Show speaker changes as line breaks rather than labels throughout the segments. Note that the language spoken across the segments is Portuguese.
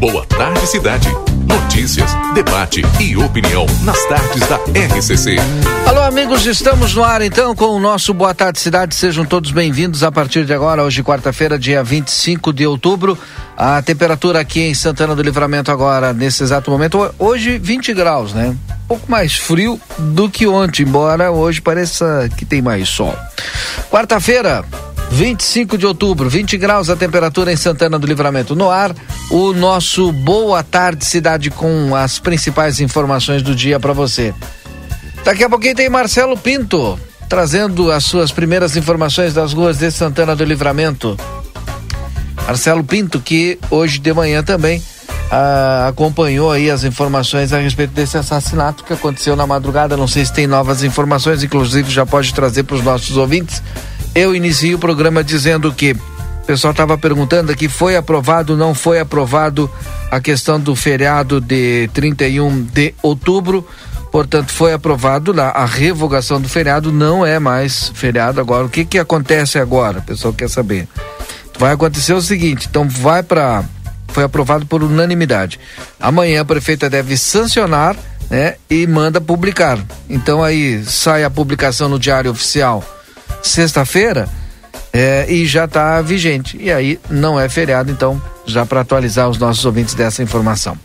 Boa Tarde Cidade. Notícias, debate e opinião nas tardes da RCC.
Alô, amigos, estamos no ar então com o nosso Boa Tarde Cidade. Sejam todos bem-vindos a partir de agora, hoje, quarta-feira, dia 25 de outubro. A temperatura aqui em Santana do Livramento agora, nesse exato momento, hoje 20 graus, né? Um pouco mais frio do que ontem, embora hoje pareça que tem mais sol. Quarta-feira, 25 de outubro, 20 graus a temperatura em Santana do Livramento. No ar, o nosso Boa Tarde Cidade com as principais informações do dia para você. Daqui a pouquinho tem Marcelo Pinto trazendo as suas primeiras informações das ruas de Santana do Livramento. Marcelo Pinto, que hoje de manhã também ah, acompanhou aí as informações a respeito desse assassinato que aconteceu na madrugada. Não sei se tem novas informações, inclusive já pode trazer para os nossos ouvintes. Eu inicio o programa dizendo que o pessoal estava perguntando aqui: foi aprovado, não foi aprovado a questão do feriado de 31 de outubro. Portanto, foi aprovado lá. A revogação do feriado não é mais feriado agora. O que que acontece agora? O pessoal quer saber. Vai acontecer o seguinte: então vai para. Foi aprovado por unanimidade. Amanhã a prefeita deve sancionar né, e manda publicar. Então aí sai a publicação no Diário Oficial sexta-feira é, e já está vigente. E aí não é feriado, então, já para atualizar os nossos ouvintes dessa informação.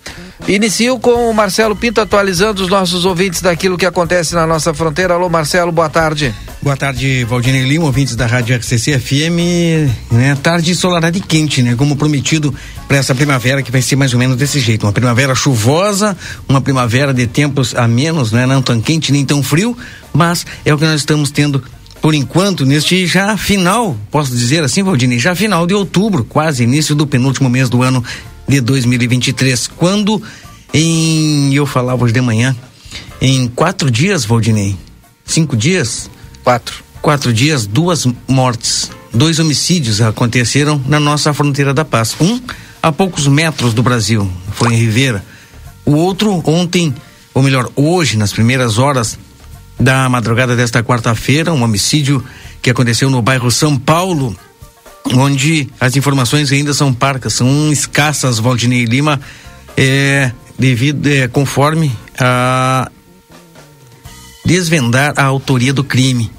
Inicio com o Marcelo Pinto atualizando os nossos ouvintes daquilo que acontece na nossa fronteira. Alô, Marcelo, boa tarde.
Boa tarde, Valdinei Lima, ouvintes da Rádio RCC FM. Né? Tarde ensolarada e quente, né? Como prometido para essa primavera que vai ser mais ou menos desse jeito. Uma primavera chuvosa, uma primavera de tempos a menos, né? Não tão quente nem tão frio, mas é o que nós estamos tendo por enquanto, neste já final, posso dizer assim, Valdinei, já final de outubro, quase início do penúltimo mês do ano de 2023, quando em, eu falava hoje de manhã, em quatro dias, Valdinei, cinco dias?
Quatro.
Quatro dias, duas mortes, dois homicídios aconteceram na nossa fronteira da paz. Um a poucos metros do Brasil, foi em Ribeira. O outro ontem, ou melhor, hoje, nas primeiras horas da madrugada desta quarta-feira, um homicídio que aconteceu no bairro São Paulo, onde as informações ainda são parcas, são escassas, Valdinei Lima, é, devido, é, conforme a desvendar a autoria do crime.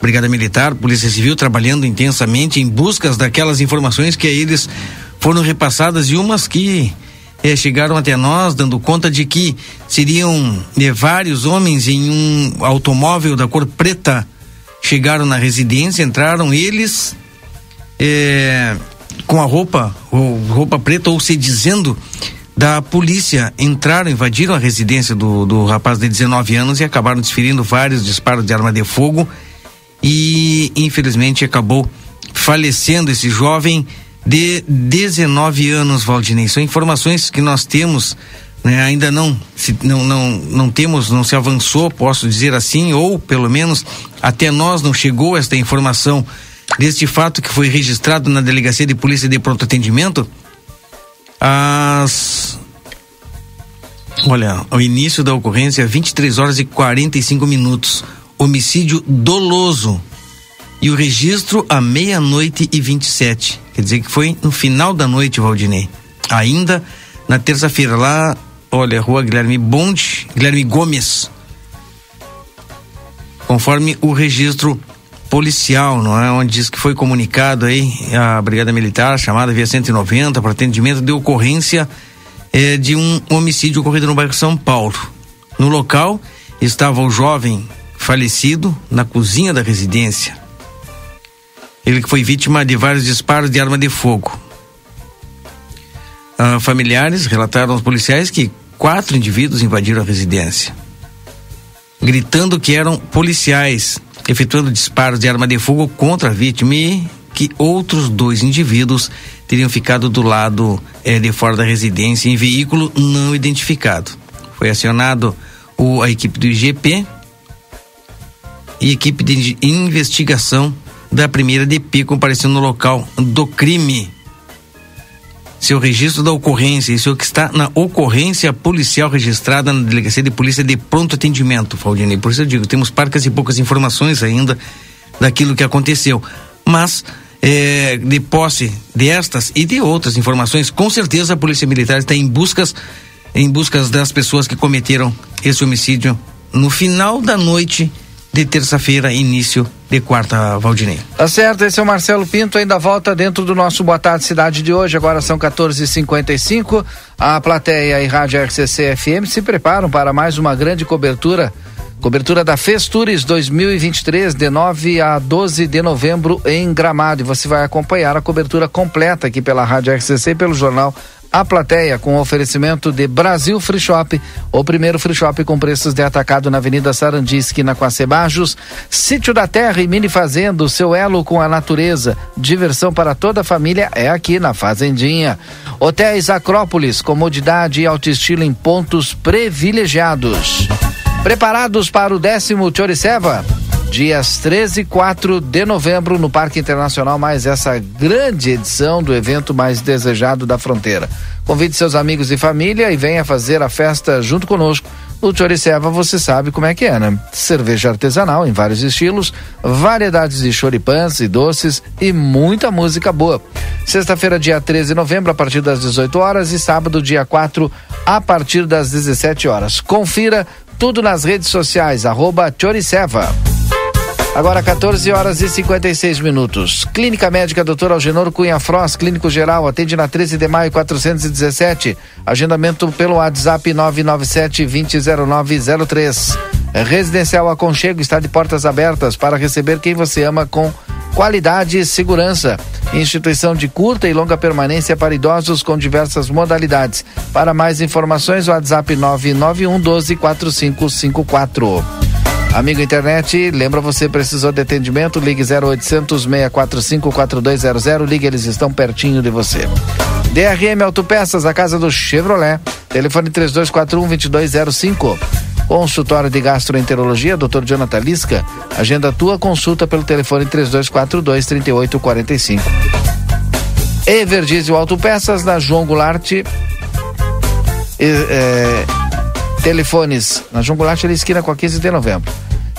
Brigada Militar, Polícia Civil trabalhando intensamente em buscas daquelas informações que a eles foram repassadas e umas que eh, chegaram até nós dando conta de que seriam eh, vários homens em um automóvel da cor preta. Chegaram na residência, entraram eles eh, com a roupa, ou roupa preta, ou se dizendo da polícia, entraram, invadiram a residência do, do rapaz de 19 anos e acabaram desferindo vários disparos de arma de fogo. E infelizmente acabou falecendo esse jovem de 19 anos, Valdinei. São informações que nós temos, né, ainda não, se, não, não, não temos, não se avançou, posso dizer assim, ou pelo menos até nós não chegou esta informação deste fato que foi registrado na Delegacia de Polícia de Pronto Atendimento. As. Olha, o início da ocorrência, 23 horas e 45 minutos. Homicídio doloso e o registro à meia-noite e 27. Quer dizer que foi no final da noite, Valdinei. Ainda na terça-feira, lá, olha, rua Guilherme Bonde, Guilherme Gomes. Conforme o registro policial, não é? Onde diz que foi comunicado aí a Brigada Militar, chamada via 190, para atendimento de ocorrência eh, de um homicídio ocorrido no bairro São Paulo. No local estava o jovem falecido na cozinha da residência. Ele foi vítima de vários disparos de arma de fogo. Ah, familiares relataram aos policiais que quatro indivíduos invadiram a residência, gritando que eram policiais, efetuando disparos de arma de fogo contra a vítima e que outros dois indivíduos teriam ficado do lado eh, de fora da residência em veículo não identificado. Foi acionado o, a equipe do IGP e equipe de investigação da primeira DP compareceu no local do crime. Seu registro da ocorrência, isso é o que está na ocorrência policial registrada na Delegacia de Polícia de Pronto Atendimento, Faldinei. Por isso eu digo, temos parcas e poucas informações ainda daquilo que aconteceu. Mas é, de posse destas e de outras informações, com certeza a Polícia Militar está em buscas em buscas das pessoas que cometeram esse homicídio no final da noite de terça-feira, início de quarta, Valdinei.
Tá certo, esse é o Marcelo Pinto, ainda volta dentro do nosso Boa Tarde Cidade de hoje, agora são 14h55. A plateia e Rádio RCC FM se preparam para mais uma grande cobertura Cobertura da Festures 2023, de 9 a 12 de novembro em Gramado. E você vai acompanhar a cobertura completa aqui pela Rádio RCC e pelo jornal A Plateia, com oferecimento de Brasil Free Shop, o primeiro free shop com preços de atacado na Avenida Sarandi, esquina com a Cebajos. Sítio da Terra e Mini Fazenda, seu elo com a natureza. Diversão para toda a família é aqui na Fazendinha. Hotéis Acrópolis, comodidade e alto estilo em pontos privilegiados. Preparados para o décimo Choriceva? Dias 13 e 4 de novembro no Parque Internacional, mais essa grande edição do evento mais desejado da fronteira. Convide seus amigos e família e venha fazer a festa junto conosco. No Choriceva você sabe como é que é, né? Cerveja artesanal em vários estilos, variedades de choripãs e doces e muita música boa. Sexta-feira, dia 13 de novembro, a partir das 18 horas e sábado, dia 4, a partir das 17 horas. Confira tudo nas redes sociais, arroba Choriceva. Agora 14 horas e 56 minutos. Clínica Médica Dr. Algenor Cunha Frost, Clínico Geral, atende na 13 de maio 417. Agendamento pelo WhatsApp 997 200903. Residencial Aconchego está de portas abertas para receber quem você ama com qualidade e segurança. Instituição de curta e longa permanência para idosos com diversas modalidades. Para mais informações, WhatsApp 991 12 4554. Amigo internet, lembra você precisou de atendimento? Ligue 0800 645 4200. Ligue, eles estão pertinho de você. DRM Autopeças, a casa do Chevrolet. Telefone 3241 2205. Consultório de Gastroenterologia, Dr. Jonathan Lisca. Agenda tua consulta pelo telefone 3242 3845. Everdiesel Autopeças na João Goulart. É, telefones na João esquina com a 15 de novembro.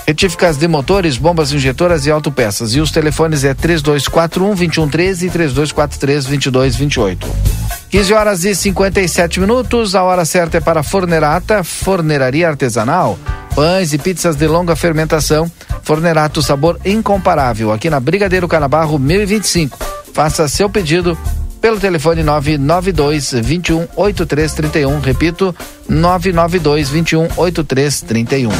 Retíficas de motores, bombas injetoras e autopeças. E os telefones é 3241 2113 e 3243 2228. 15 horas e 57 minutos. A hora certa é para Fornerata, forneraria artesanal. Pães e pizzas de longa fermentação. Fornerato, sabor incomparável. Aqui na Brigadeiro Canabarro 1025. Faça seu pedido pelo telefone 992 21 8331. Repito, 992 21 8331.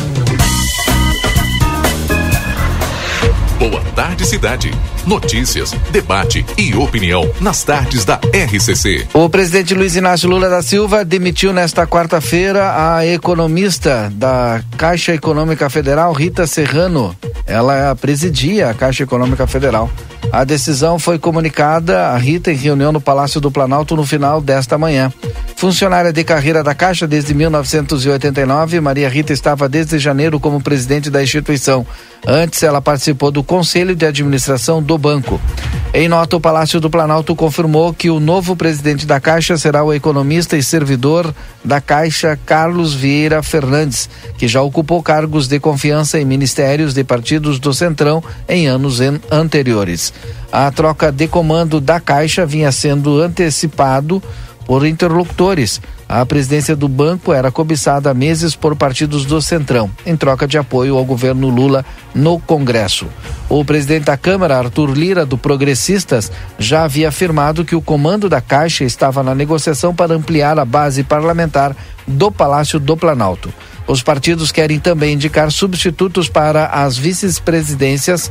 Boa tarde, cidade. Notícias, debate e opinião nas tardes da RCC.
O presidente Luiz Inácio Lula da Silva demitiu nesta quarta-feira a economista da Caixa Econômica Federal, Rita Serrano. Ela presidia a Caixa Econômica Federal. A decisão foi comunicada a Rita em reunião no Palácio do Planalto no final desta manhã. Funcionária de carreira da Caixa desde 1989, Maria Rita estava desde janeiro como presidente da instituição. Antes, ela participou do Conselho de Administração do banco. Em nota, o Palácio do Planalto confirmou que o novo presidente da Caixa será o economista e servidor da Caixa Carlos Vieira Fernandes, que já ocupou cargos de confiança em ministérios de partidos do Centrão em anos anteriores. A troca de comando da Caixa vinha sendo antecipado por interlocutores. A presidência do banco era cobiçada há meses por partidos do Centrão, em troca de apoio ao governo Lula no Congresso. O presidente da Câmara, Arthur Lira, do Progressistas, já havia afirmado que o comando da Caixa estava na negociação para ampliar a base parlamentar do Palácio do Planalto. Os partidos querem também indicar substitutos para as vice-presidências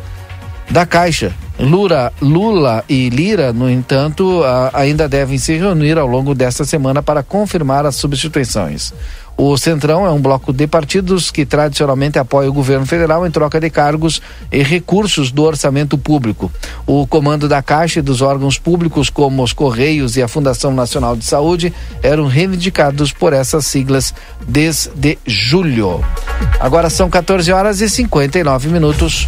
da Caixa. Lula, Lula e Lira, no entanto, ainda devem se reunir ao longo desta semana para confirmar as substituições. O Centrão é um bloco de partidos que tradicionalmente apoia o governo federal em troca de cargos e recursos do orçamento público. O comando da Caixa e dos órgãos públicos, como os Correios e a Fundação Nacional de Saúde, eram reivindicados por essas siglas desde julho. Agora são 14 horas e 59 minutos.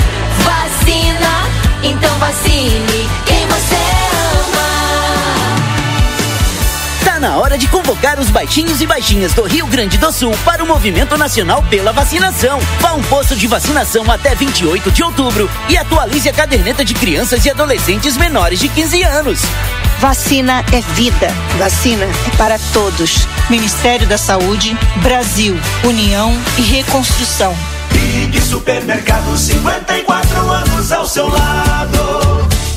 então vacine quem você ama.
Tá na hora de convocar os baixinhos e baixinhas do Rio Grande do Sul para o Movimento Nacional pela Vacinação. Vá a um posto de vacinação até 28 de outubro e atualize a caderneta de crianças e adolescentes menores de 15 anos.
Vacina é vida. Vacina é para todos. Ministério da Saúde, Brasil, União e Reconstrução.
Big Supermercado, 54 anos ao seu lado.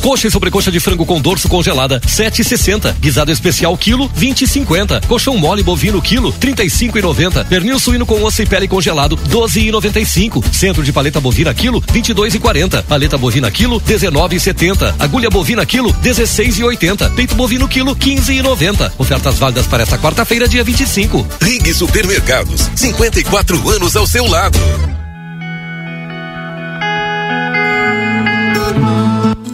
Coxa e sobrecoxa de frango com dorso congelada, 7,60. Guisado especial quilo, 20,50. Colchão mole bovino quilo, 35,90. Pernil suíno com osso e pele congelado, 12,95. Centro de paleta bovina quilo, 22,40. Paleta bovina quilo, 19,70. Agulha bovina quilo, 16,80. Peito bovino quilo, 15,90. Ofertas válidas para esta quarta-feira, dia 25.
Rig Supermercados, 54 anos ao seu lado.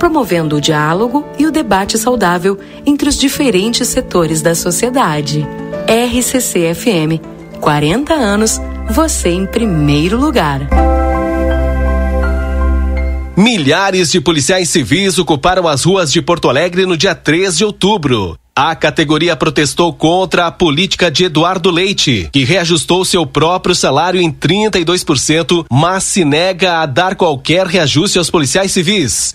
promovendo o diálogo e o debate saudável entre os diferentes setores da sociedade. RCC FM, 40 anos, você em primeiro lugar.
Milhares de policiais civis ocuparam as ruas de Porto Alegre no dia 3 de outubro. A categoria protestou contra a política de Eduardo Leite, que reajustou seu próprio salário em 32%, mas se nega a dar qualquer reajuste aos policiais civis.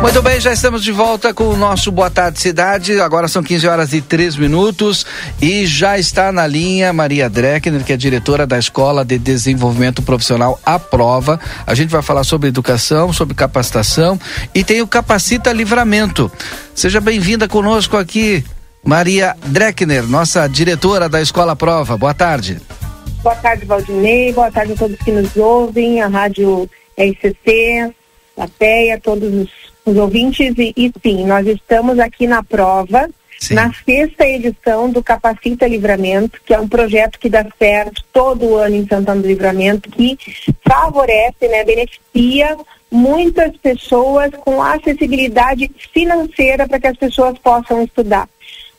Muito bem, já estamos de volta com o nosso Boa Tarde Cidade. Agora são 15 horas e 3 minutos e já está na linha Maria Dreckner, que é diretora da Escola de Desenvolvimento Profissional A Prova. A gente vai falar sobre educação, sobre capacitação e tem o Capacita Livramento. Seja bem-vinda conosco aqui, Maria Dreckner, nossa diretora da Escola Prova. Boa tarde.
Boa tarde, Valdinei. Boa tarde a todos que nos ouvem, a Rádio RCC, a PEA, todos os os ouvintes e, e sim, nós estamos aqui na prova, sim. na sexta edição do Capacita Livramento, que é um projeto que dá certo todo ano em Santana do Livramento, que favorece, né, beneficia muitas pessoas com acessibilidade financeira para que as pessoas possam estudar.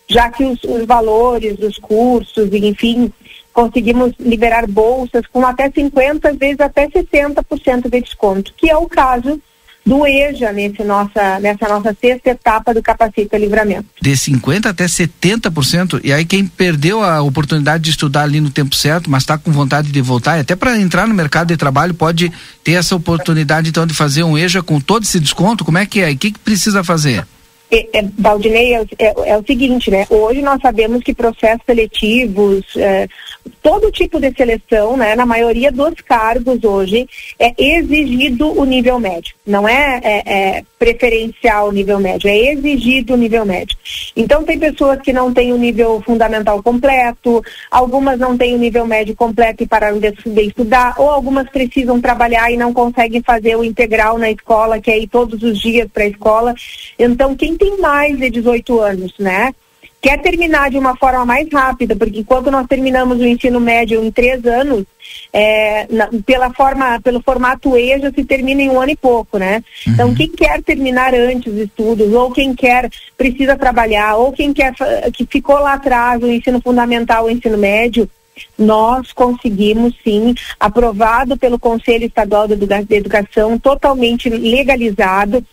Já que os, os valores dos cursos, enfim, conseguimos liberar bolsas com até 50, vezes até 60% de desconto, que é o caso do EJA nesse nossa, nessa nossa sexta etapa do Capacita Livramento.
De 50% até 70%. E aí quem perdeu a oportunidade de estudar ali no tempo certo, mas está com vontade de voltar, até para entrar no mercado de trabalho, pode ter essa oportunidade então de fazer um EJA com todo esse desconto? Como é que é? E o que, que precisa fazer?
É, é, é, é, é, o seguinte, né? Hoje nós sabemos que processos seletivos, é, todo tipo de seleção, né? Na maioria dos cargos hoje é exigido o nível médio. Não é, é, é preferencial nível médio, é exigido o nível médio. Então tem pessoas que não têm o nível fundamental completo, algumas não têm o nível médio completo e pararam de estudar, ou algumas precisam trabalhar e não conseguem fazer o integral na escola, que é ir todos os dias para a escola. Então quem tem mais de 18 anos, né? Quer terminar de uma forma mais rápida, porque enquanto nós terminamos o ensino médio em três anos, é, na- pela forma, pelo formato EJA se termina em um ano e pouco, né? Então quem quer terminar antes os estudos, ou quem quer precisa trabalhar, ou quem quer que ficou lá atrás o ensino fundamental, o ensino médio, nós conseguimos sim, aprovado pelo Conselho Estadual de Educação, totalmente legalizado,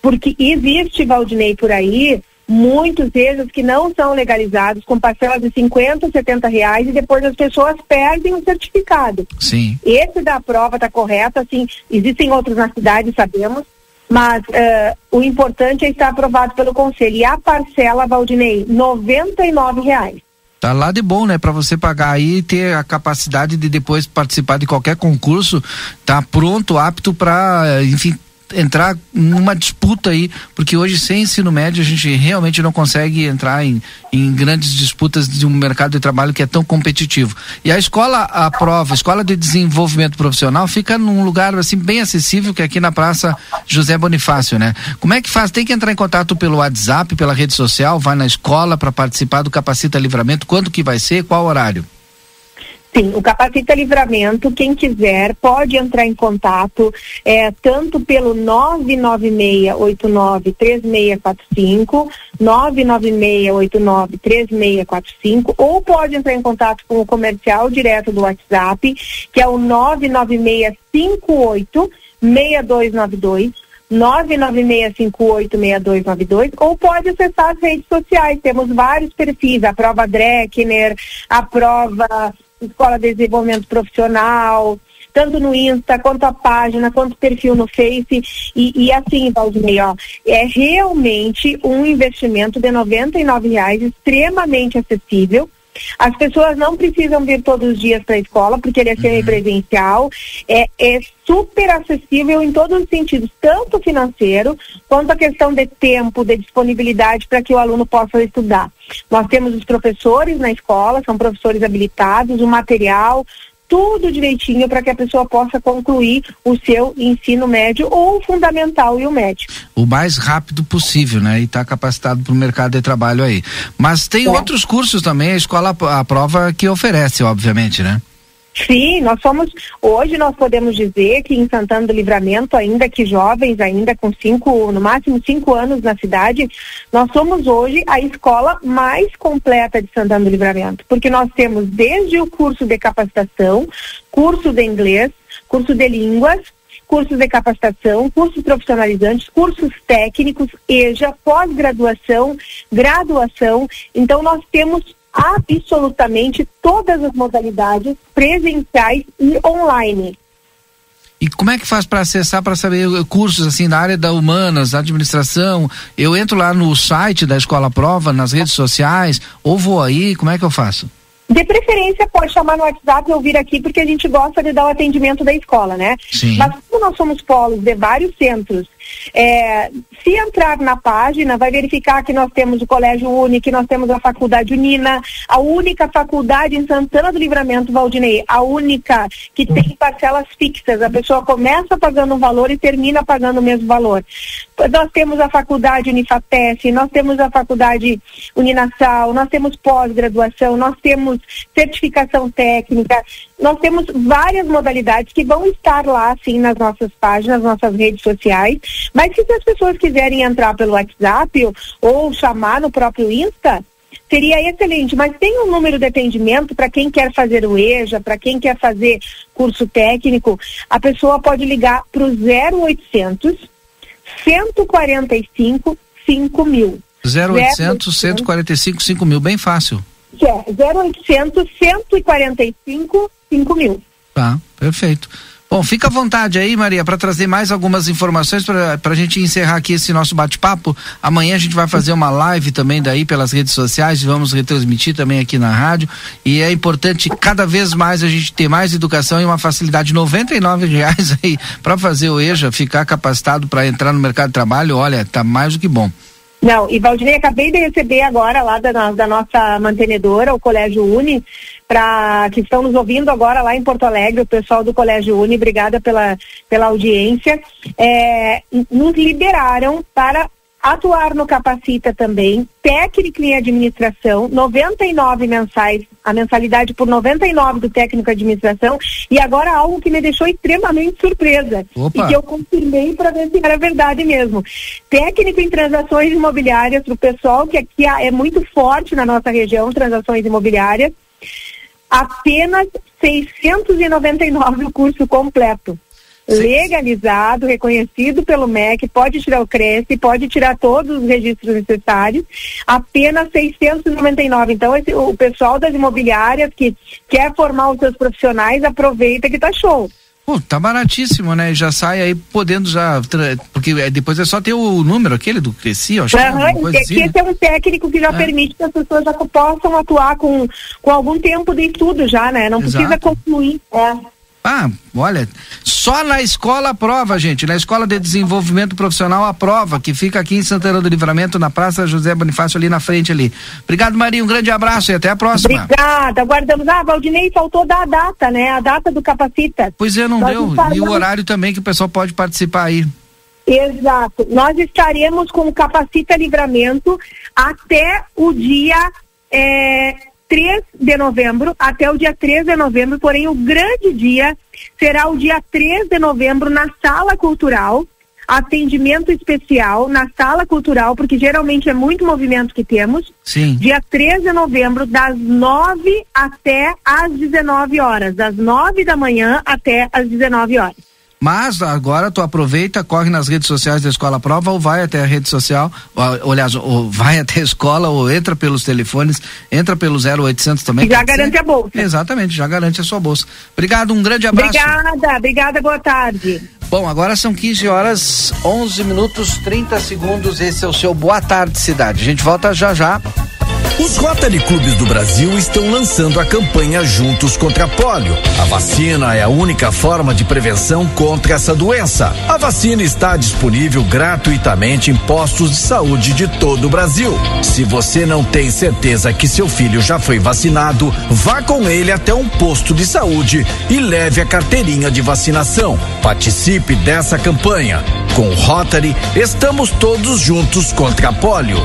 porque existe, Valdinei, por aí, muitos deles que não são legalizados, com parcelas de 50, 70 reais, e depois as pessoas perdem o certificado.
Sim.
Esse da prova está correto, assim, existem outros na cidade, sabemos, mas eh, o importante é estar aprovado pelo Conselho. E a parcela, Valdinei, 99 reais.
Tá lá de bom, né? Para você pagar aí e ter a capacidade de depois participar de qualquer concurso, tá pronto, apto para, enfim, entrar numa disputa aí, porque hoje sem ensino médio a gente realmente não consegue entrar em, em grandes disputas de um mercado de trabalho que é tão competitivo. E a escola, a prova, a escola de desenvolvimento profissional fica num lugar assim bem acessível que é aqui na Praça José Bonifácio, né? Como é que faz? Tem que entrar em contato pelo WhatsApp, pela rede social, vai na escola para participar do Capacita Livramento, quando que vai ser, qual horário?
Sim, o Capacita Livramento, quem quiser pode entrar em contato, é, tanto pelo 996893645, 996893645, ou pode entrar em contato com o comercial direto do WhatsApp, que é o 99658 6292. 996586292 ou pode acessar as redes sociais. Temos vários perfis, a prova Dreckner, a prova Escola de Desenvolvimento Profissional, tanto no Insta, quanto a página, quanto o perfil no Face. E, e assim, Valdinei, ó, é realmente um investimento de 99 reais, extremamente acessível. As pessoas não precisam vir todos os dias para a escola, porque ele é semipresencial. É, é super acessível em todos os sentidos, tanto financeiro quanto a questão de tempo, de disponibilidade para que o aluno possa estudar. Nós temos os professores na escola, são professores habilitados, o material, tudo direitinho para que a pessoa possa concluir o seu ensino médio ou o fundamental e o médio.
o mais rápido possível, né? E está capacitado para o mercado de trabalho aí. Mas tem outros cursos também, a escola a prova que oferece, obviamente, né?
Sim, nós somos, hoje nós podemos dizer que em Santana do Livramento, ainda que jovens, ainda com cinco, no máximo cinco anos na cidade, nós somos hoje a escola mais completa de Santana do Livramento, porque nós temos desde o curso de capacitação, curso de inglês, curso de línguas, cursos de capacitação, cursos profissionalizantes, cursos técnicos, EJA, pós-graduação, graduação. Então nós temos absolutamente todas as modalidades presenciais e online.
E como é que faz para acessar, para saber eh, cursos assim da área da humanas, administração? Eu entro lá no site da Escola Prova, nas redes sociais, ou vou aí, como é que eu faço?
De preferência, pode chamar no WhatsApp ou vir aqui, porque a gente gosta de dar o atendimento da escola, né?
Sim.
Mas como nós somos polos de vários centros, é, se entrar na página, vai verificar que nós temos o Colégio Uni, que nós temos a Faculdade Unina, a única faculdade em Santana do Livramento, Valdinei, a única que tem parcelas fixas. A pessoa começa pagando um valor e termina pagando o mesmo valor. Nós temos a Faculdade Unifapes, nós temos a Faculdade Uninasal, nós temos pós-graduação, nós temos certificação técnica, nós temos várias modalidades que vão estar lá, sim, nas nossas páginas, nas nossas redes sociais, mas que se as pessoas quiserem entrar pelo WhatsApp ou, ou chamar no próprio Insta, seria excelente, mas tem um número de atendimento para quem quer fazer o EJA, para quem quer fazer curso técnico, a pessoa pode ligar para o 0800 145 5000.
0800 145 5 mil, bem fácil.
Que é 0800 145 5000.
Tá, perfeito. Bom, fica à vontade aí, Maria, para trazer mais algumas informações para a gente encerrar aqui esse nosso bate-papo. Amanhã a gente vai fazer uma live também daí pelas redes sociais, vamos retransmitir também aqui na rádio. E é importante cada vez mais a gente ter mais educação e uma facilidade. 99 reais aí para fazer o EJA, ficar capacitado para entrar no mercado de trabalho, olha, tá mais do que bom.
Não, e Valdinei, acabei de receber agora lá da, da nossa mantenedora, o Colégio Uni, para que estão nos ouvindo agora lá em Porto Alegre, o pessoal do Colégio Uni, obrigada pela, pela audiência, é, nos liberaram para atuar no Capacita também, técnico em administração, 99 mensais, a mensalidade por 99 do técnico em administração, e agora algo que me deixou extremamente surpresa
Opa.
e que eu confirmei para ver se era verdade mesmo. Técnico em transações imobiliárias para o pessoal que aqui é muito forte na nossa região, transações imobiliárias, apenas 699 o curso completo legalizado, reconhecido pelo MEC, pode tirar o Cresce, pode tirar todos os registros necessários, apenas 699. Então, esse, o pessoal das imobiliárias que quer formar os seus profissionais, aproveita que tá show.
Pô, tá baratíssimo, né? Já sai aí podendo já. Porque é, depois é só ter o número aquele do Cresci, eu acho é coisa
que-
assim.
que
né?
esse é um técnico que já
É.
permite que as pessoas já possam atuar com, com algum tempo de estudo já, né? Não precisa
Exato.
concluir. É.
Ah, olha, só na escola aprova, gente. Na Escola de Desenvolvimento Profissional aprova, que fica aqui em Santana do Livramento, na Praça José Bonifácio, ali na frente ali. Obrigado, Maria. Um grande abraço e até a próxima.
Obrigada, aguardamos. Ah, Valdinei, faltou dar a data, né? A data do capacita.
Pois é, não
Nós
deu. E o horário também que o pessoal pode participar aí.
Exato. Nós estaremos com o Capacita Livramento até o dia eh, 3 de novembro, até o dia 3 de novembro, porém o grande dia será o dia 3 de novembro na Sala Cultural, atendimento especial na Sala Cultural, porque geralmente é muito movimento que temos.
Sim.
Dia 13 de novembro, das 9 até às 19 horas. Das 9 da manhã até às 19 horas.
Mas agora tu aproveita, corre nas redes sociais da Escola Prova ou vai até a rede social, ou, ou, aliás, ou vai até a escola ou entra pelos telefones, entra pelo 0800 também.
E já
pode ser?
garante a bolsa.
Exatamente, já garante a sua bolsa. Obrigado, um grande abraço.
Obrigada, obrigada, boa tarde.
Bom, agora são 15 horas, 11 minutos, 30 segundos. Esse é o seu Boa Tarde Cidade. A gente volta já já.
Os Rotary Clubes do Brasil estão lançando a campanha Juntos contra a Polio. A vacina é a única forma de prevenção contra essa doença. A vacina está disponível gratuitamente em postos de saúde de todo o Brasil. Se você não tem certeza que seu filho já foi vacinado, vá com ele até um posto de saúde e leve a carteirinha de vacinação. Participe dessa campanha. Com o Rotary, estamos todos juntos contra a polio.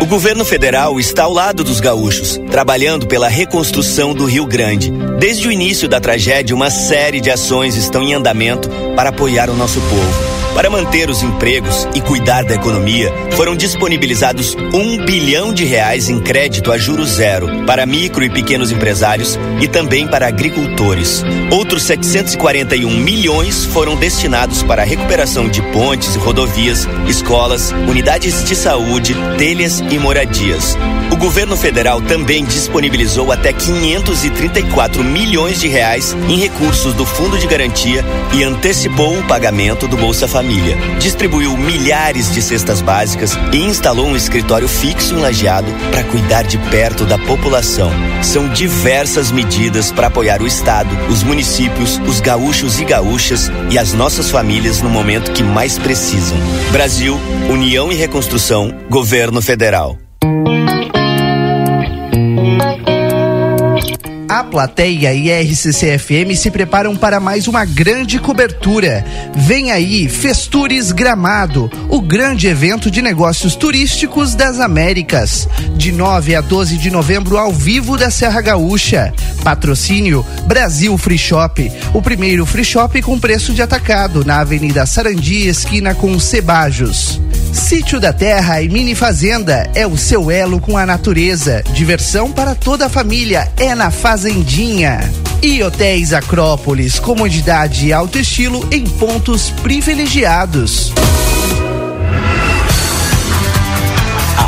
O governo federal está ao lado dos gaúchos, trabalhando pela reconstrução do Rio Grande. Desde o início da tragédia, uma série de ações estão em andamento para apoiar o nosso povo. Para manter os empregos e cuidar da economia, foram disponibilizados um bilhão de reais em crédito a juros zero para micro e pequenos empresários e também para agricultores. Outros 741 milhões foram destinados para a recuperação de pontes e rodovias, escolas, unidades de saúde, telhas e moradias. O governo federal também disponibilizou até 534 milhões de reais em recursos do Fundo de Garantia e antecipou o pagamento do Bolsa Família. Distribuiu milhares de cestas básicas e instalou um escritório fixo em Lajeado para cuidar de perto da população. São diversas medidas para apoiar o Estado, os municípios, os gaúchos e gaúchas e as nossas famílias no momento que mais precisam. Brasil, União e Reconstrução, Governo Federal.
A plateia e a RCCFM se preparam para mais uma grande cobertura. Vem aí Festures Gramado, o grande evento de negócios turísticos das Américas. De 9 a 12 de novembro, ao vivo da Serra Gaúcha. Patrocínio Brasil Free Shop, o primeiro free shop com preço de atacado na Avenida Sarandi, esquina com Cebajos. Sítio da Terra e Mini Fazenda é o seu elo com a natureza. Diversão para toda a família é na Fazendinha. E Hotéis Acrópolis, comodidade e alto estilo em pontos privilegiados.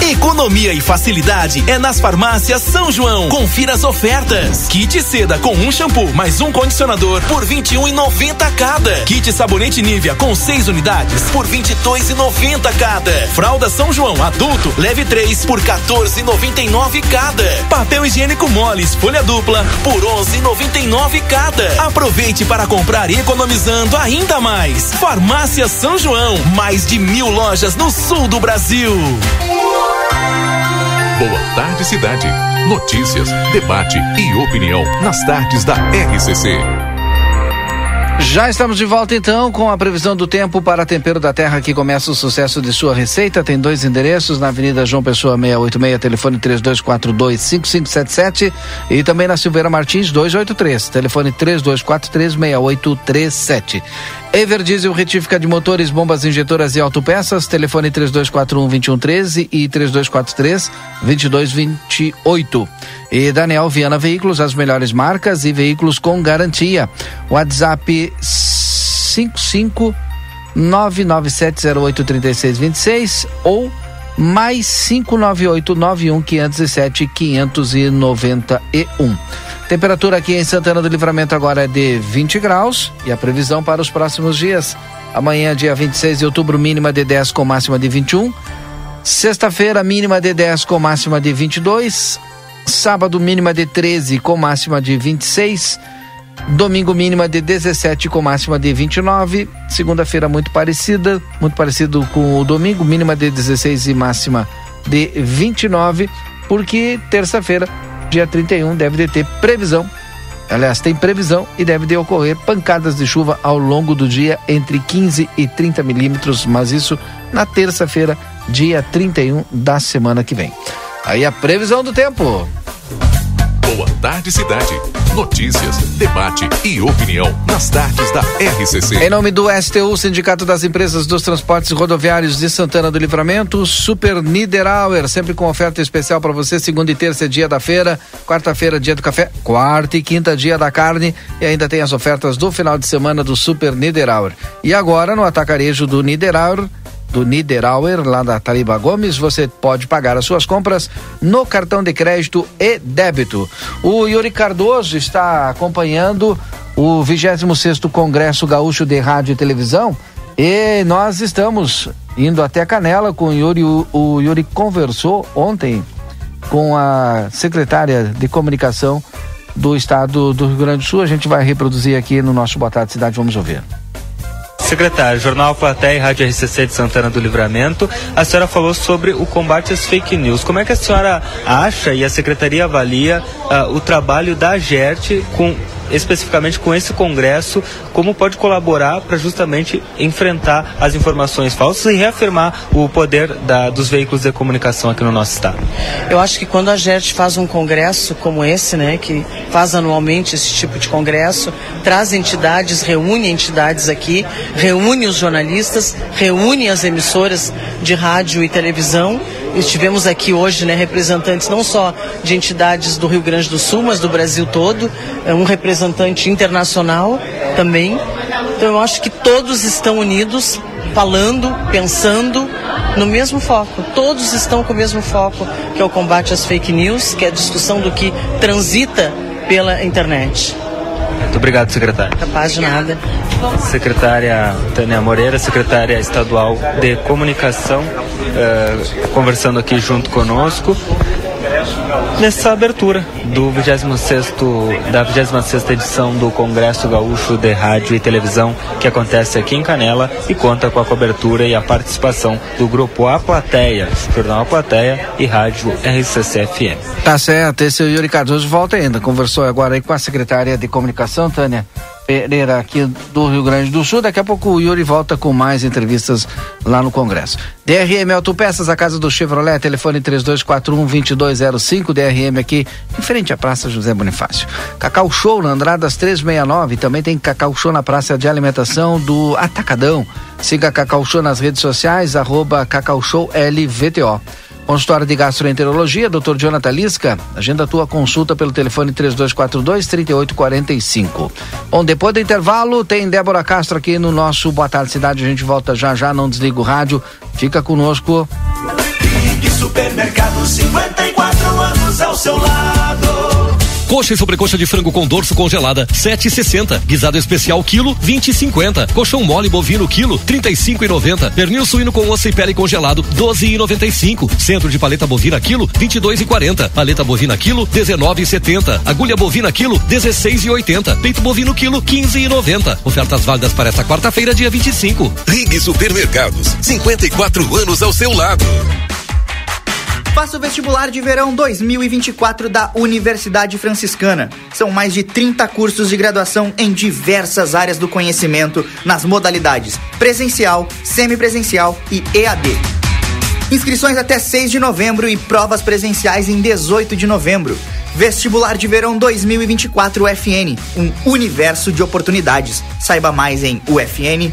Economia e facilidade é nas farmácias São João. Confira as ofertas. Kit seda com um shampoo mais um condicionador por 21,90 cada. Kit sabonete Nivea com seis unidades por 22,90 cada. Fralda São João adulto leve 3 por 14,99 cada. Papel higiênico moles folha dupla por 11,99 cada. Aproveite para comprar economizando ainda mais. Farmácia São João, mais de mil lojas no sul do Brasil.
Boa tarde, cidade. Notícias, debate e opinião nas tardes da RCC.
Já estamos de volta então com a previsão do tempo para Tempero da Terra que começa o sucesso de sua receita. Tem dois endereços na Avenida João Pessoa 686, telefone 32425577 e também na Silveira Martins 283, telefone 32436837. Everdiesel retífica de motores, bombas injetoras e autopeças, telefone 3241-2113 e 3243-2228. E Daniel Viana Veículos, as melhores marcas e veículos com garantia. WhatsApp 55 997083626 ou mais 59891 507 591. Temperatura aqui em Santana do Livramento agora é de 20 graus e a previsão para os próximos dias. Amanhã, dia 26 de outubro, mínima de 10 com máxima de 21. Sexta-feira, mínima de 10 com máxima de 22. Sábado, mínima de 13 com máxima de 26. Domingo, mínima de 17 com máxima de 29. Segunda-feira, muito parecida, muito parecido com o domingo, mínima de 16 e máxima de 29. Porque terça-feira, dia 31, deve de ter previsão. Aliás, tem previsão e deve de ocorrer pancadas de chuva ao longo do dia entre 15 e 30 milímetros, mas isso na terça-feira, dia 31 da semana que vem. Aí a previsão do tempo.
Boa tarde, cidade. Notícias, debate e opinião nas tardes da RCC.
Em nome do STU, Sindicato das Empresas dos Transportes Rodoviários de Santana do Livramento, Super Niederauer, sempre com oferta especial para você, segunda e terça é dia da feira, quarta-feira dia do café, quarta e quinta dia da carne e ainda tem as ofertas do final de semana do Super Niederauer. E agora no atacarejo do Niederauer, do Niederauer, lá da Tariba Gomes, você pode pagar as suas compras no cartão de crédito e débito. O Yuri Cardoso está acompanhando o 26º Congresso Gaúcho de Rádio e Televisão e nós estamos indo até Canela com o Yuri. O, o Yuri conversou ontem com a secretária de comunicação do estado do Rio Grande do Sul. A gente vai reproduzir aqui no nosso Boa Tarde Cidade. Vamos ouvir.
Secretário, Jornal Platéia e Rádio RCC de Santana do Livramento, a senhora falou sobre o combate às fake news. Como é que a senhora acha e a Secretaria avalia uh, o trabalho da GERT com especificamente com esse congresso, como pode colaborar para justamente enfrentar as informações falsas e reafirmar o poder da, dos veículos de comunicação aqui no nosso estado?
Eu acho que quando a GERT faz um congresso como esse, né, que faz anualmente esse tipo de congresso, traz entidades, reúne entidades aqui, reúne os jornalistas, reúne as emissoras de rádio e televisão. Estivemos aqui hoje, né, representantes não só de entidades do Rio Grande do Sul, mas do Brasil todo, é um representante internacional também. Então eu acho que todos estão unidos, falando, pensando no mesmo foco. Todos estão com o mesmo foco, que é o combate às fake news, que é a discussão do que transita pela internet.
Muito obrigado, secretária.
Capaz de nada.
Secretária Tânia Moreira, secretária estadual de comunicação, eh, conversando aqui junto conosco. Nessa abertura. Do 26 da 26 edição do Congresso Gaúcho de Rádio e Televisão que acontece aqui em Canela e conta com a cobertura e a participação do grupo A Plateia, Jornal A Plateia e Rádio RCC FM.
Tá certo, esse é o Yuri Cardoso volta ainda, conversou agora aí com a secretária de comunicação, Tânia Pereira, aqui do Rio Grande do Sul. Daqui a pouco o Yuri volta com mais entrevistas lá no Congresso. DRM Autopeças, a casa do Chevrolet, telefone 3241-2205, DRM aqui, em frente à Praça José Bonifácio. Cacau Show na Andradas 369, também tem Cacau Show na Praça de Alimentação do Atacadão. Siga Cacau Show nas redes sociais, arroba Cacau Show LVTO. Consultório de Gastroenterologia, Dr. Jonathan Lisca. Agenda tua consulta pelo telefone 3242-3845. Bom, depois do intervalo, tem Débora Castro aqui no nosso Boa Tarde Cidade. A gente volta já já, não desliga o rádio. Fica conosco.
Rig Supermercados, 54 anos ao seu lado.
Coxa e sobrecoxa de frango com dorso congelada, 7,60. Guisado especial quilo, 20,50. Colchão mole bovino quilo, 35,90. Pernil suíno com osso e pele congelado, 12,95. Centro de paleta bovina quilo, 22,40. Paleta bovina quilo, 19,70. Agulha bovina quilo, 16,80. Peito bovino quilo, 15,90. Ofertas válidas para esta quarta-feira, dia 25.
Rig Supermercados, 54 anos ao seu lado.
Faça o vestibular de verão 2024 da Universidade Franciscana. São mais de 30 cursos de graduação em diversas áreas do conhecimento, nas modalidades presencial, semipresencial e EAD. Inscrições até 6 de novembro e provas presenciais em 18 de novembro. Vestibular de Verão 2024 UFN, um universo de oportunidades. Saiba mais em ufn.edu.br.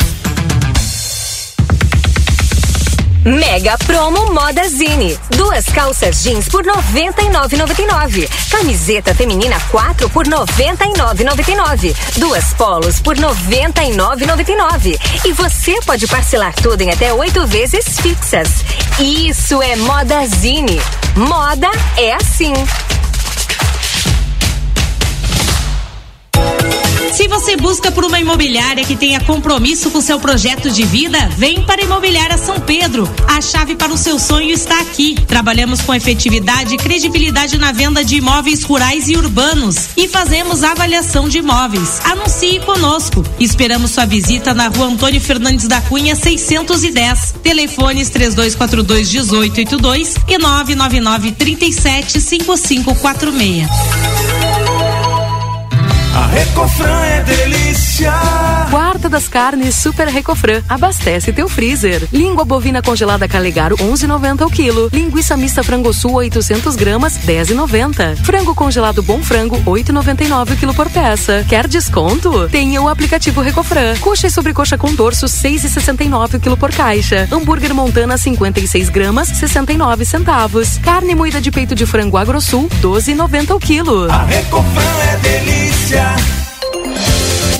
Mega Promo Moda Zine. Duas calças jeans por 99,99. Camiseta feminina 4 por 99,99. Duas polos por 99,99. E você pode parcelar tudo em até oito vezes fixas. Isso é Moda Zine. Moda é assim.
Se você busca por uma imobiliária que tenha compromisso com seu projeto de vida, vem para a Imobiliária São Pedro. A chave para o seu sonho está aqui. Trabalhamos com efetividade e credibilidade na venda de imóveis rurais e urbanos e fazemos avaliação de imóveis. Anuncie conosco. Esperamos sua visita na Rua Antônio Fernandes da Cunha 610. Telefones 3242 1882 e 999 37 5546.
A Recofran é delícia.
Quarta das carnes Super Recofran. Abastece teu freezer. Língua bovina congelada Calegaro 11,90 o quilo. Linguiça mista frango sul 800 gramas 10,90. Frango congelado Bom Frango 8,99 o quilo por peça. Quer desconto? Tenha o aplicativo Recofran. Coxa e sobrecoxa com dorso 6,69 o quilo por caixa. Hambúrguer Montana 56 gramas 69 centavos. Carne moída de peito de frango Agrosul 12,90 o quilo.
A Recofran é delícia. yeah.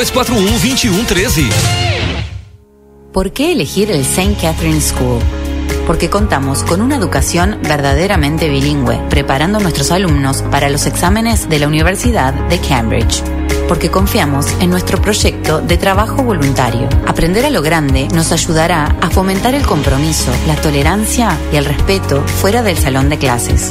3241 2113.
¿Por qué elegir el St. Catherine School? Porque contamos con una educación verdaderamente bilingüe, preparando a nuestros alumnos para los exámenes de la Universidad de Cambridge. Porque confiamos en nuestro proyecto de trabajo voluntario. Aprender a lo grande nos ayudará a fomentar el compromiso, la tolerancia y el respeto fuera del salón de clases.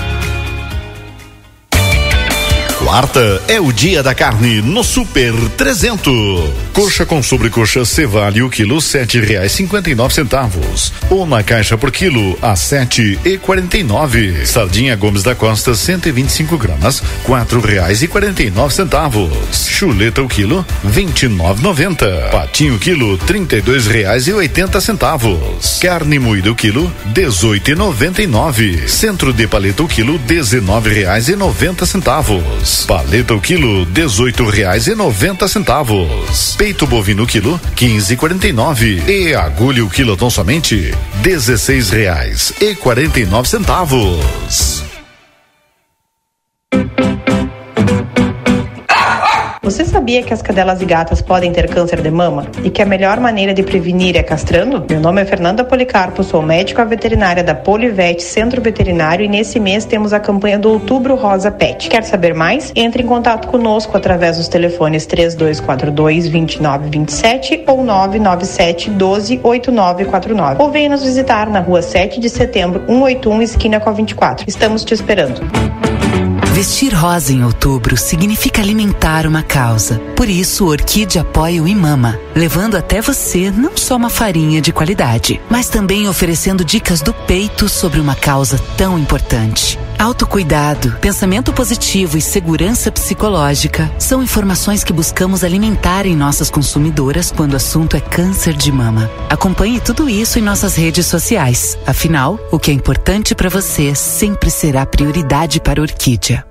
Quarta é o dia da carne no Super 300. Coxa com sobrecoxa Cevale o quilo sete reais cinquenta e nove centavos. Ou na caixa por quilo a sete e quarenta e nove. Sardinha Gomes da Costa 125 gramas quatro reais e quarenta e nove centavos. Chuleta o quilo vinte e nove noventa. Patinho quilo trinta e dois reais e oitenta centavos. Carne moída o quilo dezoito e noventa e nove. Centro de paleta o quilo dezenove reais e noventa centavos. Paleta o quilo dezoito reais e noventa centavos. Peito bovino quilo quinze e quarenta e nove. E agulha o quilo tão somente dezesseis reais e quarenta e nove centavos.
Sabia que as cadelas e gatas podem ter câncer de mama e que a melhor maneira de prevenir é castrando? Meu nome é Fernanda Policarpo, sou médica veterinária da Polivete Centro Veterinário e nesse mês temos a campanha do Outubro Rosa Pet. Quer saber mais? Entre em contato conosco através dos telefones 3242 2927 ou 997 12 8949 ou venha nos visitar na rua 7 de setembro 181 esquina com a 24. Estamos te esperando.
Vestir rosa em outubro significa alimentar uma causa. Por isso, Orquídea apoia o Imama, levando até você não só uma farinha de qualidade, mas também oferecendo dicas do peito sobre uma causa tão importante. Autocuidado, pensamento positivo e segurança psicológica são informações que buscamos alimentar em nossas consumidoras quando o assunto é câncer de mama. Acompanhe tudo isso em nossas redes sociais. Afinal, o que é importante para você sempre será prioridade para a Orquídea.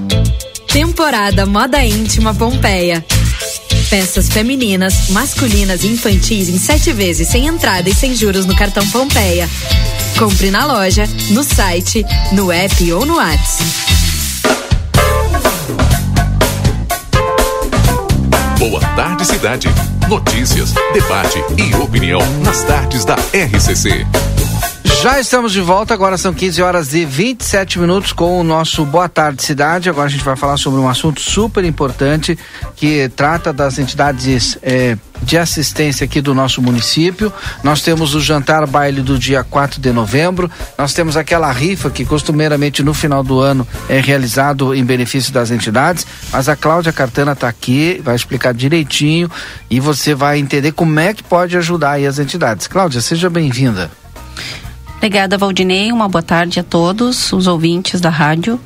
Temporada Moda Íntima Pompeia. Peças femininas, masculinas e infantis em sete vezes sem entrada e sem juros no cartão Pompeia. Compre na loja, no site, no app ou no WhatsApp.
Boa tarde, cidade. Notícias, debate e opinião nas tardes da RCC.
Já estamos de volta, agora são 15 horas e 27 minutos com o nosso Boa Tarde Cidade. Agora a gente vai falar sobre um assunto super importante que trata das entidades eh, de assistência aqui do nosso município. Nós temos o jantar baile do dia 4 de novembro. Nós temos aquela rifa que costumeiramente no final do ano é realizado em benefício das entidades. Mas a Cláudia Cartana está aqui, vai explicar direitinho e você vai entender como é que pode ajudar aí as entidades. Cláudia, seja bem-vinda.
Obrigada, Valdinei. Uma boa tarde a todos os ouvintes da rádio.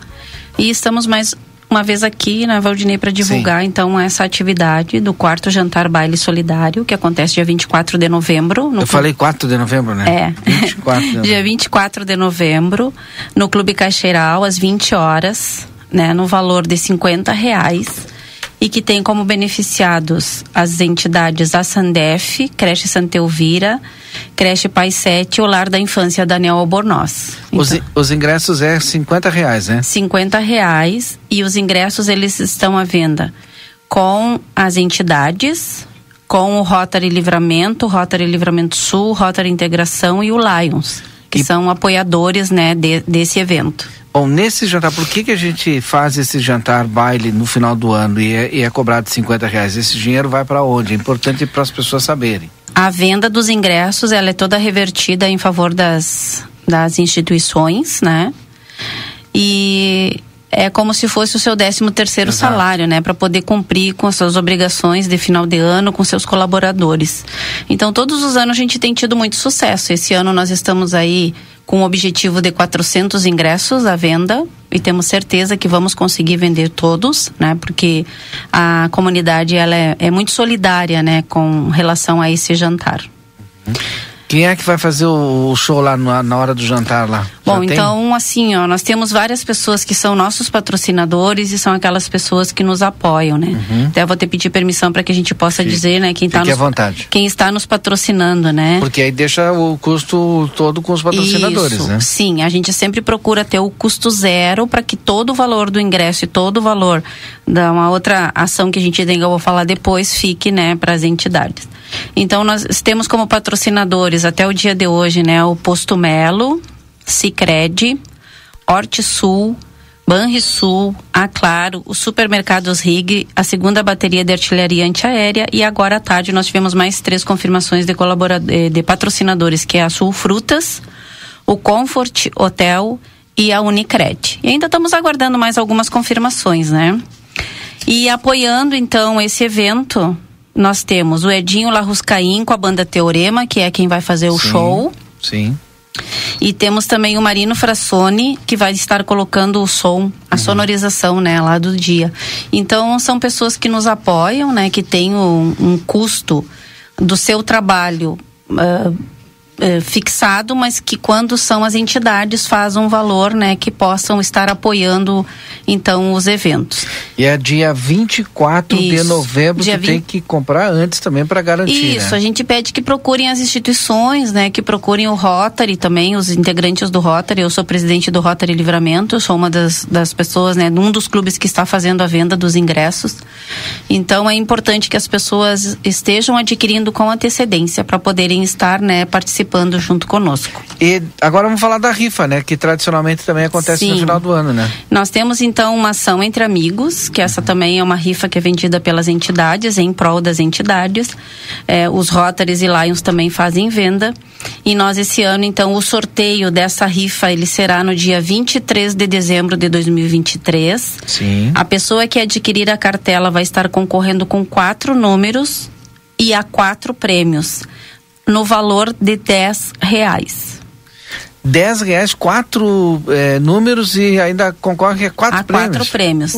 E estamos mais uma vez aqui, né, Valdinei, para divulgar Sim. então essa atividade do quarto jantar baile solidário, que acontece dia 24 de novembro.
Eu clube... falei 4 de novembro,
né? É. 24 de dia 24 de novembro, no Clube Caixeiral, às 20 horas, né, no valor de 50 reais e que tem como beneficiados as entidades a Sandef, Creche Santa Elvira, Creche Pai 7 e o Lar da Infância Daniel Albornoz.
Então, os, os ingressos é 50 reais, né?
50 reais e os ingressos eles estão à venda com as entidades, com o Rotary Livramento, Rotary Livramento Sul, Rotary Integração e o Lions, que e... são apoiadores né, de, desse evento.
Bom, nesse jantar, por que, que a gente faz esse jantar baile no final do ano e é, e é cobrado 50 reais? Esse dinheiro vai para onde? É importante para as pessoas saberem.
A venda dos ingressos ela é toda revertida em favor das, das instituições, né? E é como se fosse o seu 13 terceiro Exato. salário, né, para poder cumprir com as suas obrigações de final de ano com seus colaboradores. Então, todos os anos a gente tem tido muito sucesso. Esse ano nós estamos aí com o objetivo de 400 ingressos à venda e temos certeza que vamos conseguir vender todos, né? Porque a comunidade ela é, é muito solidária, né, com relação a esse jantar.
Quem é que vai fazer o show lá na, hora do jantar lá?
Bom, então assim, ó, nós temos várias pessoas que são nossos patrocinadores e são aquelas pessoas que nos apoiam, né?
Uhum.
Até vou ter pedir permissão para que a gente possa
Fique-
dizer, né, quem está nos
à vontade.
quem está nos patrocinando, né?
Porque aí deixa o custo todo com os patrocinadores,
Isso,
né?
Sim, a gente sempre procura ter o custo zero para que todo o valor do ingresso e todo o valor da uma outra ação que a gente tem, que eu vou falar depois, fique, né, para as entidades. Então nós temos como patrocinadores até o dia de hoje, né, o Posto Melo, Sicredi, Horti Sul, Banrisul, a Claro, os supermercados Rig, a segunda bateria de artilharia antiaérea e agora à tarde nós tivemos mais três confirmações de, de patrocinadores, que é a Sul Frutas, o Comfort Hotel e a Unicred. E ainda estamos aguardando mais algumas confirmações, né? E apoiando então esse evento, nós temos o Edinho Larruscaim com a banda Teorema, que é quem vai fazer o
Sim,
show.
Sim.
E temos também o Marino Frassoni, que vai estar colocando o som, a sonorização, né, lá do dia. Então, são pessoas que nos apoiam, né, que têm um, um custo do seu trabalho ah, eh, fixado, mas que quando são as entidades faz um valor, né, que possam estar apoiando, então, os eventos.
E é dia 24 de
Isso.
novembro
Dia
que tem
20.
que comprar antes também para garantir,
Isso,
né?
a gente pede que procurem as instituições, né? Que procurem o Rotary também, os integrantes do Rotary. Eu sou presidente do Rotary Livramento, sou uma das, das pessoas, né? Um dos clubes que está fazendo a venda dos ingressos. Então é importante que as pessoas estejam adquirindo com antecedência para poderem estar, né? Participando junto conosco.
E agora vamos falar da rifa, né? Que tradicionalmente também acontece no
Sim.
final do ano, né?
Nós temos então uma ação entre amigos, que essa também é uma rifa que é vendida pelas entidades, em prol das entidades. É, os Rotaries e Lions também fazem venda. E nós esse ano, então, o sorteio dessa rifa, ele será no dia 23 de dezembro de 2023.
Sim.
A pessoa que adquirir a cartela vai estar concorrendo com quatro números e a quatro prêmios, no valor de 10 reais.
10 reais, quatro eh, números e ainda concorre a quatro
Há
prêmios.
quatro prêmios.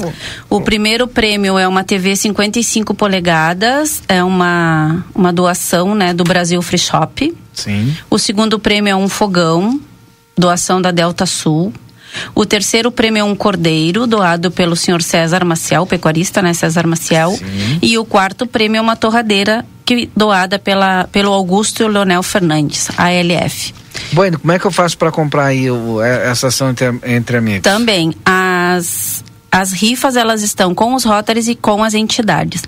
O primeiro prêmio é uma TV 55 polegadas, é uma, uma doação né, do Brasil Free Shop.
Sim.
O segundo prêmio é um fogão, doação da Delta Sul. O terceiro prêmio é um cordeiro, doado pelo senhor César Maciel, pecuarista, né, César Maciel. E o quarto prêmio é uma torradeira que, doada pela, pelo Augusto Leonel Fernandes, ALF.
Bueno, como é que eu faço para comprar aí o- eh, essa ação entre, entre amigos?
Também, as, as rifas elas estão com os Rotaries e com as entidades.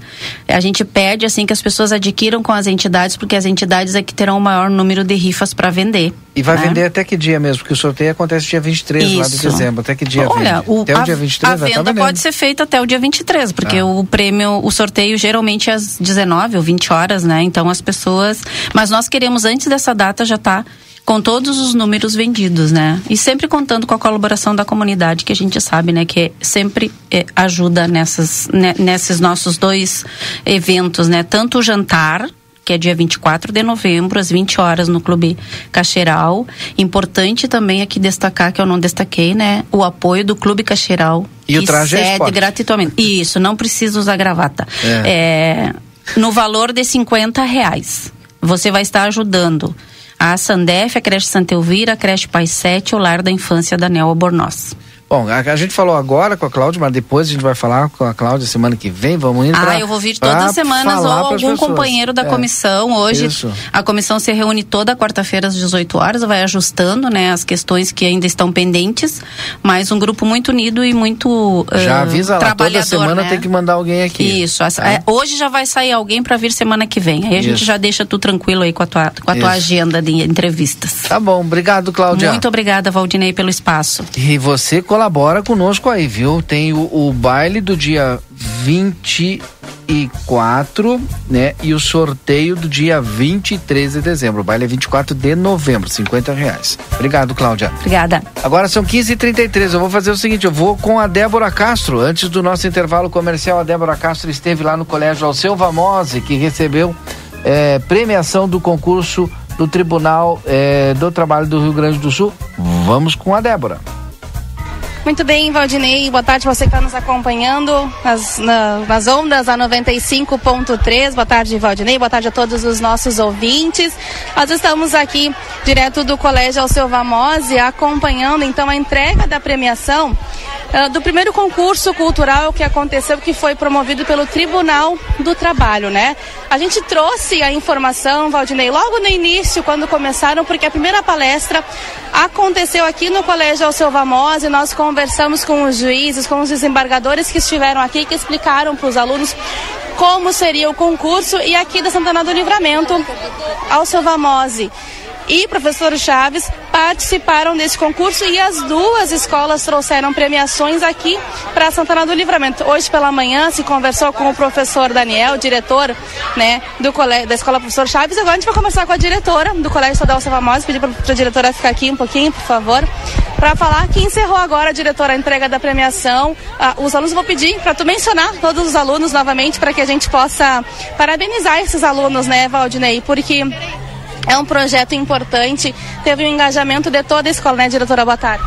A gente pede assim que as pessoas adquiram com as entidades, porque as entidades é que terão o maior número de rifas para vender.
E vai
né?
vender até que dia mesmo? Porque o sorteio acontece dia 23 lá de
Isso.
dezembro. Até que dia
Olha, o,
até
a,
o dia 23
a
tá
venda
vendendo.
pode ser feita até o dia 23, porque
Ah.
o prêmio, o sorteio geralmente é às 19 ou 20 horas, né? Então as pessoas. Mas nós queremos, antes dessa data, já estar com todos os números vendidos, né? E sempre contando com a colaboração da comunidade, que a gente sabe, né? Que sempre eh, ajuda nessas, né, nesses nossos dois eventos, né? Tanto o jantar, que é dia 24 de novembro, às 20 horas, no Clube Cacheral. Importante também aqui destacar, que eu não destaquei, né? O apoio do Clube Cacheral.
E o traje é
cede
esporte.
gratuitamente. Isso, não precisa usar gravata.
É.
É, no valor de 50 reais. Você vai estar ajudando a Sandef, a creche Santa Elvira, a creche Pai 7 e o Lar da Infância da Nel Albornoz.
Bom, a, a gente falou agora com a Cláudia, mas depois a gente vai falar com a Cláudia semana que vem. Vamos indo pra,
Ah, eu vou vir
pra
todas as semanas ou algum
pessoas.
companheiro da
É.
comissão. Hoje
Isso.
a comissão se reúne toda quarta-feira às 18 horas, vai ajustando, né, as questões que ainda estão pendentes, mas um grupo muito unido e muito
Já
ah,
avisa lá, toda semana
né?
tem que mandar alguém aqui.
Isso.
Tá?
é, hoje já vai sair alguém para vir semana que vem. Aí a gente já deixa tu tranquilo aí com a tua, com a tua agenda de entrevistas.
Tá bom, obrigado, Cláudia.
Muito obrigada, Valdinei, pelo espaço.
E você colabora conosco aí, viu? Tem o, o baile do dia 24, né? E o sorteio do dia 23 de dezembro. O baile é 24 de novembro, 50 reais. Obrigado, Cláudia.
Obrigada.
Agora são 15h33. Eu vou fazer o seguinte: eu vou com a Débora Castro. Antes do nosso intervalo comercial, a Débora Castro esteve lá no Colégio Alceu Vamose, que recebeu eh, premiação do concurso do Tribunal eh, do Trabalho do Rio Grande do Sul. Vamos com a Débora.
Muito bem, Valdinei. Boa tarde você que está nos acompanhando nas, na, nas ondas a 95.3. Boa tarde, Valdinei. Boa tarde a todos os nossos ouvintes. Nós estamos aqui direto do Colégio Alceu Vamose acompanhando então a entrega da premiação uh, do primeiro concurso cultural que aconteceu, que foi promovido pelo Tribunal do Trabalho, né? A gente trouxe a informação, Valdinei, logo no início, quando começaram, porque a primeira palestra aconteceu aqui no Colégio Alceu Vamose. Nós conversamos com os juízes, com os desembargadores que estiveram aqui, que explicaram para os alunos como seria o concurso. E aqui da Santana do Livramento, Alceu Vamose e professor Chaves participaram desse concurso e as duas escolas trouxeram premiações aqui para Santana do Livramento. Hoje pela manhã se conversou com o professor Daniel, diretor né, do colégio, da escola professor Chaves. Agora a gente vai conversar com a diretora do Colégio Estadual Savamose, pedir para a diretora ficar aqui um pouquinho, por favor, para falar que encerrou agora a diretora a entrega da premiação. Ah, os alunos vou pedir para tu mencionar todos os alunos novamente para que a gente possa parabenizar esses alunos, né, Valdinei? Porque é um projeto importante, teve um engajamento de toda a escola, né, diretora? Boa tarde.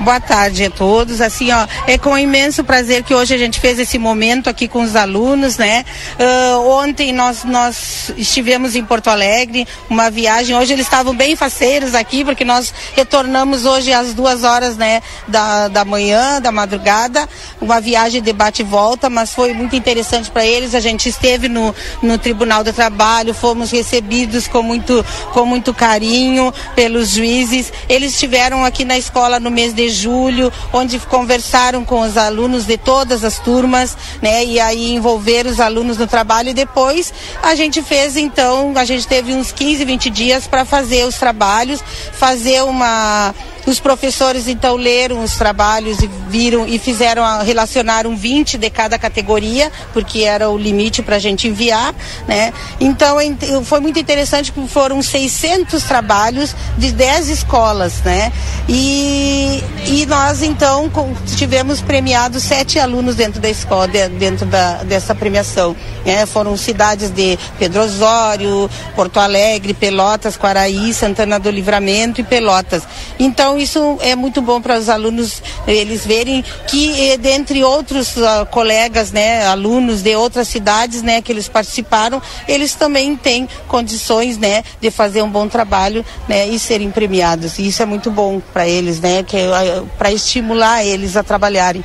Boa tarde a todos. Assim, ó, é com imenso prazer que hoje a gente fez esse momento aqui com os alunos, né? Uh, ontem nós, nós estivemos em Porto Alegre, uma viagem. Hoje eles estavam bem faceiros aqui, porque nós retornamos hoje às duas horas, né, da, da manhã, da madrugada. Uma viagem de bate e volta, mas foi muito interessante para eles. A gente esteve no, no Tribunal do Trabalho, fomos recebidos com muito, com muito carinho pelos juízes. Eles estiveram aqui na escola no mês de julho, onde conversaram com os alunos de todas as turmas, né? E aí envolver os alunos no trabalho e depois a gente fez então, a gente teve uns 15, 20 dias para fazer os trabalhos, fazer uma os professores então leram os trabalhos e viram e fizeram relacionaram 20 de cada categoria, porque era o limite para a gente enviar, né? Então foi muito interessante porque foram 600 trabalhos de 10 escolas, né? E, e nós então tivemos premiados sete alunos dentro da escola, dentro da, dessa premiação. Né? Foram cidades de Pedro Osório, Porto Alegre, Pelotas, Quaraí, Santana do Livramento e Pelotas. Então isso é muito bom para os alunos eles verem que eh, dentre outros uh, colegas, né, alunos de outras cidades, né, que eles participaram, eles também têm condições, né, de fazer um bom trabalho, né, e serem premiados. E isso é muito bom para eles, né, que uh, para estimular eles a trabalharem.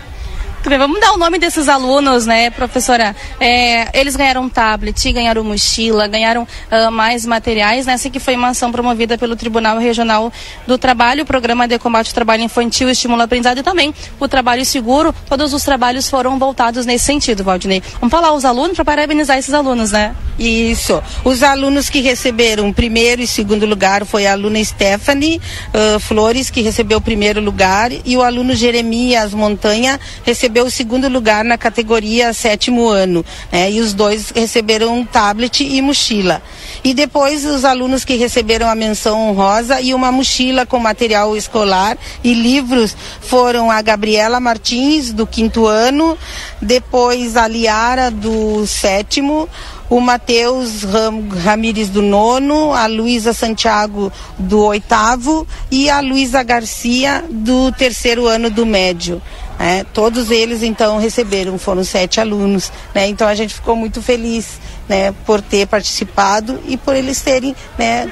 Vamos dar o nome desses alunos, né, professora? É, eles ganharam tablet, ganharam mochila, ganharam uh, mais materiais, né? Essa que foi uma ação promovida pelo Tribunal Regional do Trabalho, o Programa de Combate ao Trabalho Infantil Estimula Aprendizado e também o Trabalho Seguro. Todos os trabalhos foram voltados nesse sentido, Valdinei. Vamos falar os alunos para parabenizar esses alunos, né?
Isso. Os alunos que receberam primeiro e segundo lugar foi a aluna Stephanie uh, Flores, que recebeu o primeiro lugar, e o aluno Jeremias Montanha recebeu recebeu o segundo lugar na categoria sétimo ano, né? E os dois receberam um tablet e mochila. E depois os alunos que receberam a menção honrosa e uma mochila com material escolar e livros foram a Gabriela Martins, do quinto ano, depois a Liara, do sétimo, o Matheus Ram, Ramires do nono, a Luísa Santiago do oitavo e a Luísa Garcia do terceiro ano do médio. É, todos eles então receberam, foram sete alunos, né? Então a gente ficou muito feliz, né, por ter participado e por eles terem, né,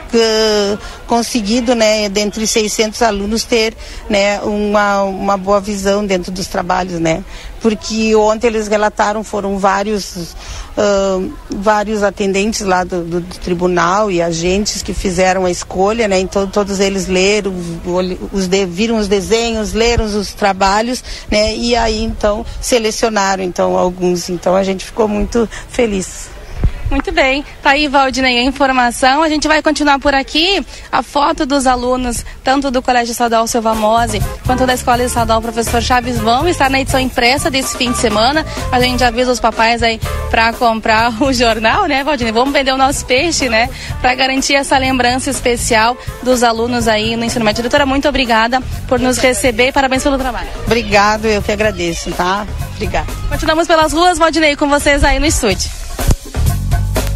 conseguido, né, dentre 600 alunos ter, né, uma, uma boa visão dentro dos trabalhos, né? Porque ontem eles relataram foram vários uh, vários atendentes lá do, do, do, tribunal e agentes que fizeram a escolha, né? Então todos eles leram, os de, viram os desenhos, leram os trabalhos, né? E aí então selecionaram então alguns. Então a gente ficou muito feliz.
Muito bem. Tá aí, Valdinei, a informação. A gente vai continuar por aqui. A foto dos alunos, tanto do Colégio Estadual Silva Mose, quanto da Escola Estadual Professor Chaves, vão estar na edição impressa desse fim de semana. A gente avisa os papais aí para comprar o jornal, né, Valdinei? Vamos vender o nosso peixe, né? Para garantir essa lembrança especial dos alunos aí no ensino médio. Doutora, muito obrigada por nos receber. Parabéns pelo trabalho.
Obrigado, eu que agradeço, tá? Obrigada.
Continuamos pelas ruas, Valdinei, com vocês aí no estúdio.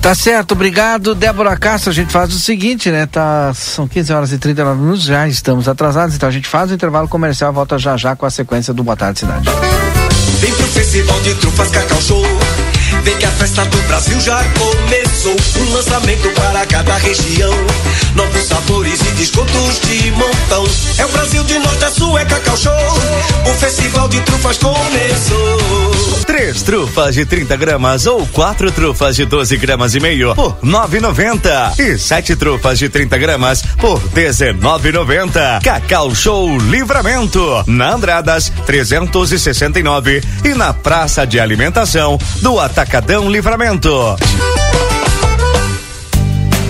Tá certo, obrigado. Débora Castro, a gente faz o seguinte, né? Tá, são 15 horas e 39 minutos, já estamos atrasados, então a gente faz o intervalo comercial volta já já com a sequência do Boa Tarde Cidade.
Vem pro Festival de Trufas Cacau Show. Vem que a festa do Brasil já começou. Um lançamento para cada região. Novos sabores e descontos de montão. É o Brasil de norte a sul, é Cacau Show. O Festival de Trufas começou.
Três trufas de 30 gramas ou quatro trufas de 12 gramas e meio por 9,90 e sete trufas de 30 gramas por 19,90. Cacau Show Livramento na Andradas 369 e na Praça de Alimentação do Atacadão Livramento.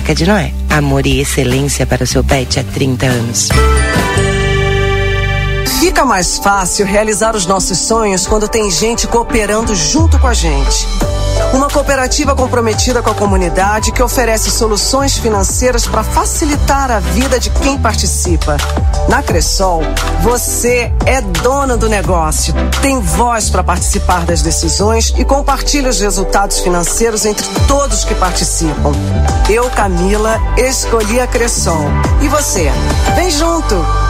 de Noé. Amor e excelência para o seu pet há 30 anos.
Fica mais fácil realizar os nossos sonhos quando tem gente cooperando junto com a gente. Uma cooperativa comprometida com a comunidade que oferece soluções financeiras para facilitar a vida de quem participa. Na Cressol, você é dona do negócio, tem voz para participar das decisões e compartilha os resultados financeiros entre todos que participam. Eu, Camila, escolhi a Cressol. E você? Vem junto!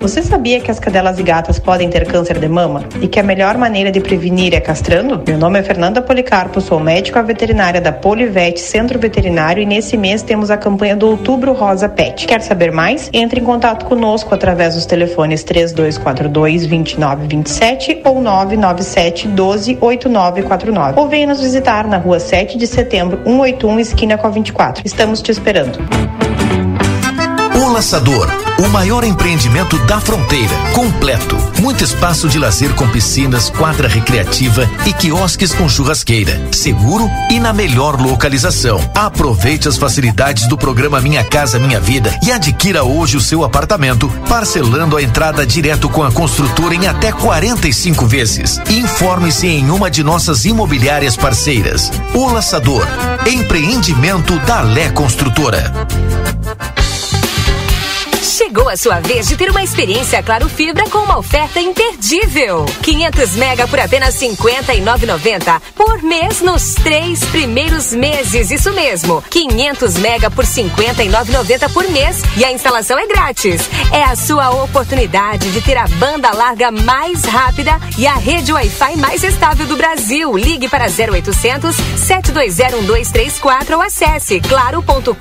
Você sabia que as cadelas e gatas podem ter câncer de mama? E que a melhor maneira de prevenir é castrando? Meu nome é Fernanda Policarpo, sou médica veterinária da Polivete Centro Veterinário e nesse mês temos a campanha do Outubro Rosa Pet. Quer saber mais? Entre em contato conosco através dos telefones 3242 2927 ou 997 12 8949. Ou venha nos visitar na rua 7 de setembro 181 esquina com a 24. Estamos te esperando.
O Laçador, o maior empreendimento da fronteira, completo. Muito espaço de lazer com piscinas, quadra recreativa e quiosques com churrasqueira. Seguro e na melhor localização. Aproveite as facilidades do programa Minha Casa Minha Vida e adquira hoje o seu apartamento, parcelando a entrada direto com a construtora em até 45 vezes. Informe-se em uma de nossas imobiliárias parceiras. O Laçador, empreendimento da Lé Construtora.
Chegou a sua vez de ter uma experiência Claro Fibra com uma oferta imperdível. 500 mega por apenas 59,90 por mês nos três primeiros meses. Isso mesmo, 500 mega por 59,90 por mês e a instalação é grátis. É a sua oportunidade de ter a banda larga mais rápida e a rede Wi-Fi mais estável do Brasil. Ligue para 0800 720 1234 ou acesse claro.com.br.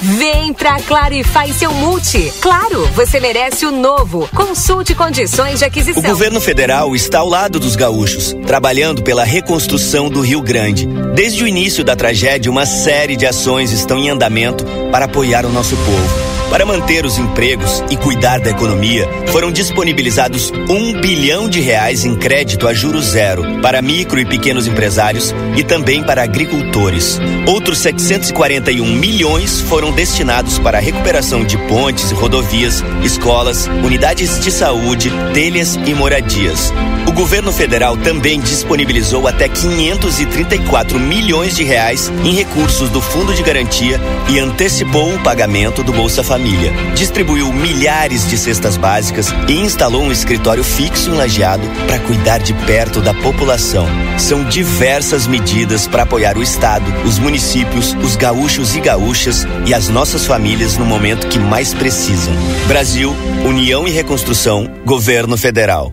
Vem pra Claro e faz seu multi. Claro, você merece o novo. Consulte condições de aquisição.
O governo federal está ao lado dos gaúchos, trabalhando pela reconstrução do Rio Grande. Desde o início da tragédia, uma série de ações estão em andamento para apoiar o nosso povo. Para manter os empregos e cuidar da economia, foram disponibilizados um bilhão de reais em crédito a juros zero para micro e pequenos empresários e também para agricultores. Outros 741 milhões foram destinados para a recuperação de pontes e rodovias, escolas, unidades de saúde, telhas e moradias. O governo federal também disponibilizou até 534 milhões de reais em recursos do Fundo de Garantia e antecipou o pagamento do Bolsa Família. Distribuiu milhares de cestas básicas e instalou um escritório fixo em Lajeado para cuidar de perto da população. São diversas medidas para apoiar o Estado, os municípios, os gaúchos e gaúchas e as nossas famílias no momento que mais precisam. Brasil, União e Reconstrução, Governo Federal.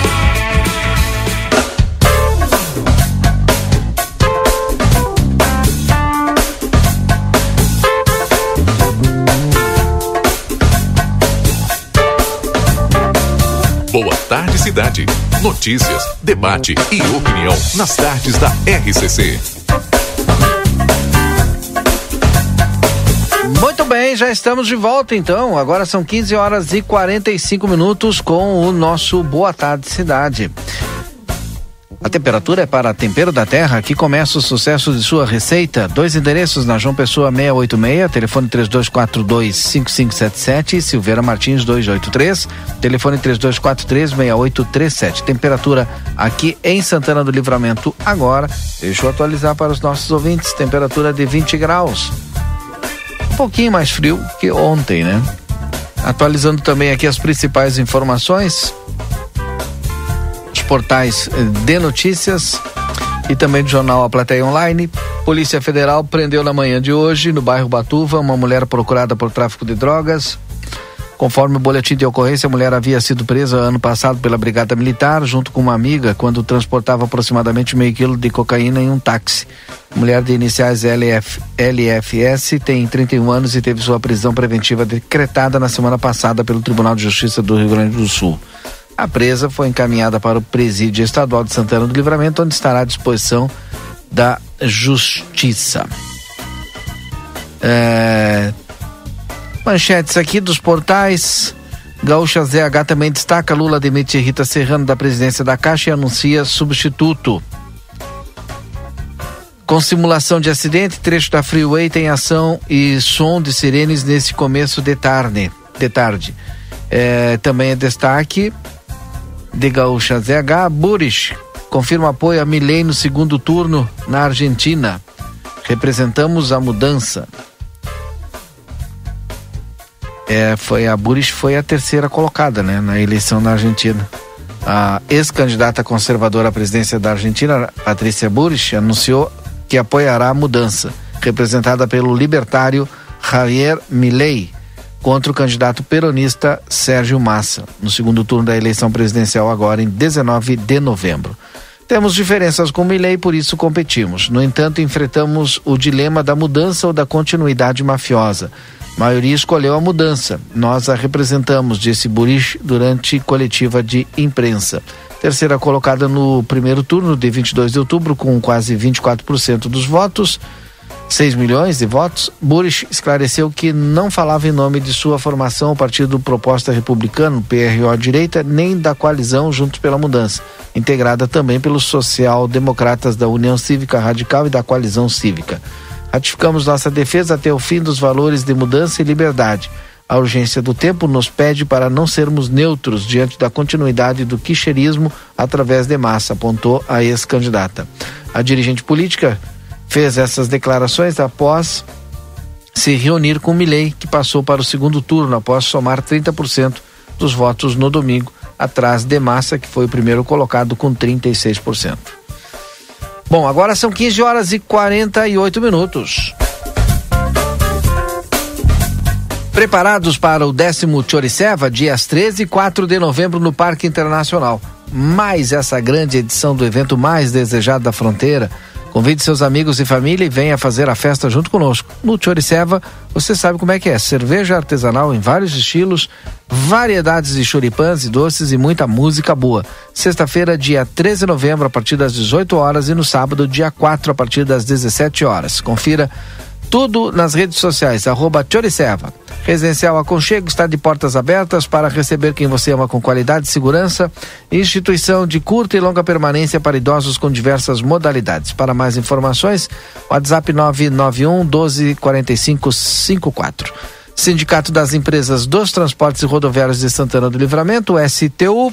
Cidade. Notícias, debate e opinião nas tardes da RCC.
Muito bem, já estamos de volta então. Agora são 15 horas e 45 minutos com o nosso Boa Tarde Cidade. A temperatura é para Tempero da Terra. Aqui começa o sucesso de sua receita. Dois endereços na João Pessoa 686, telefone 3242-5577 e Silveira Martins 283, telefone 3243-6837. Temperatura aqui em Santana do Livramento agora. Deixa eu atualizar para os nossos ouvintes. Temperatura de 20 graus. Um pouquinho mais frio que ontem, né? Atualizando também aqui as principais informações portais eh, de notícias e também do jornal A Plateia Online. Polícia Federal prendeu na manhã de hoje, no bairro Batuva, uma mulher procurada por tráfico de drogas. Conforme o boletim de ocorrência, a mulher havia sido presa ano passado pela Brigada Militar, junto com uma amiga, quando transportava aproximadamente meio quilo de cocaína em um táxi. Mulher de iniciais LF, LFS tem 31 anos e teve sua prisão preventiva decretada na semana passada pelo Tribunal de Justiça do Rio Grande do Sul. A presa foi encaminhada para o Presídio Estadual de Santana do Livramento, onde estará à disposição da Justiça. É... Manchetes aqui dos portais. Gaúcha ZH também destaca: Lula demite Rita Serrano da presidência da Caixa e anuncia substituto. Com simulação de acidente, trecho da Freeway tem ação e som de sirenes nesse começo de tarde. De tarde. É, também é destaque de Gaúcha ZH, Buris confirma apoio a Milei no segundo turno na Argentina. Representamos a mudança. É, foi a Buris foi a terceira colocada, né, na eleição na Argentina. A ex-candidata conservadora à presidência da Argentina, Patrícia Buris, anunciou que apoiará a mudança, representada pelo libertário Javier Milei contra o candidato peronista Sérgio Massa, no segundo turno da eleição presidencial agora em 19 de novembro. Temos diferenças com Milley, por isso competimos. No entanto, enfrentamos o dilema da mudança ou da continuidade mafiosa. A maioria escolheu a mudança. Nós a representamos, disse Burich durante coletiva de imprensa. Terceira colocada no primeiro turno de 22 de outubro, com quase 24% dos votos. 6 milhões de votos, Burich esclareceu que não falava em nome de sua formação, o Partido Proposta Republicano, PRO Direita, nem da coalizão Juntos pela Mudança, integrada também pelos social-democratas da União Cívica Radical e da Coalizão Cívica. Ratificamos nossa defesa até o fim dos valores de mudança e liberdade. A urgência do tempo nos pede para não sermos neutros diante da continuidade do quicherismo através de massa, apontou a ex-candidata. A dirigente política fez essas declarações após se reunir com Milley, que passou para o segundo turno após somar 30% dos votos no domingo, atrás de Massa, que foi o primeiro colocado com 36%. Bom, agora são 15 horas e 48 minutos. Preparados para o décimo Choriceva, dias 13 e 4 de novembro no Parque Internacional. Mais essa grande edição do evento mais desejado da fronteira Convide seus amigos e família e venha fazer a festa junto conosco. No Choriceva, você sabe como é que é. Cerveja artesanal em vários estilos, variedades de choripãs e doces e muita música boa. Sexta-feira, dia 13 de novembro, a partir das 18 horas e no sábado, dia 4, a partir das 17 horas. Confira tudo nas redes sociais, arroba Choriceva. Residencial Aconchego está de portas abertas para receber quem você ama com qualidade e segurança. Instituição de curta e longa permanência para idosos com diversas modalidades. Para mais informações, WhatsApp 991 12 45 54. Sindicato das Empresas dos Transportes e Rodoviários de Santana do Livramento, STU,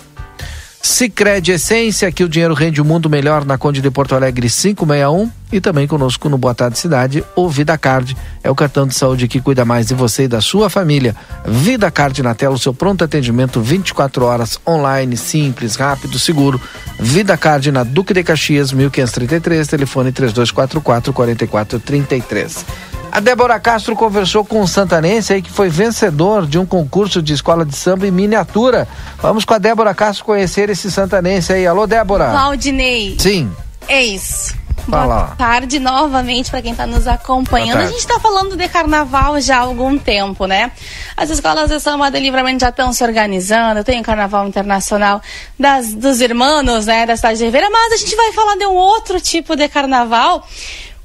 Sicredi Essência, que o dinheiro rende o mundo melhor na Conde de Porto Alegre 561 e também conosco no Boa Tarde Cidade, o Vida Card. É o cartão de saúde que cuida mais de você e da sua família. Vida Card na tela, o seu pronto atendimento 24 horas online, simples, rápido, seguro. Vida Card na Duque de Caxias, 1533, telefone 3244 4433. A Débora Castro conversou com um santanense aí que foi vencedor de um concurso de escola de samba em miniatura. Vamos com a Débora Castro conhecer esse santanense aí. Alô, Débora.
Valdinei.
Sim.
Ex.
Fala.
Boa tarde novamente para quem está nos acompanhando. A gente está falando de carnaval já há algum tempo, né? As escolas de samba de livramento já estão se organizando. Tem o carnaval internacional das, dos irmãos, né? Da cidade de Ribeira, mas a gente vai falar de um outro tipo de carnaval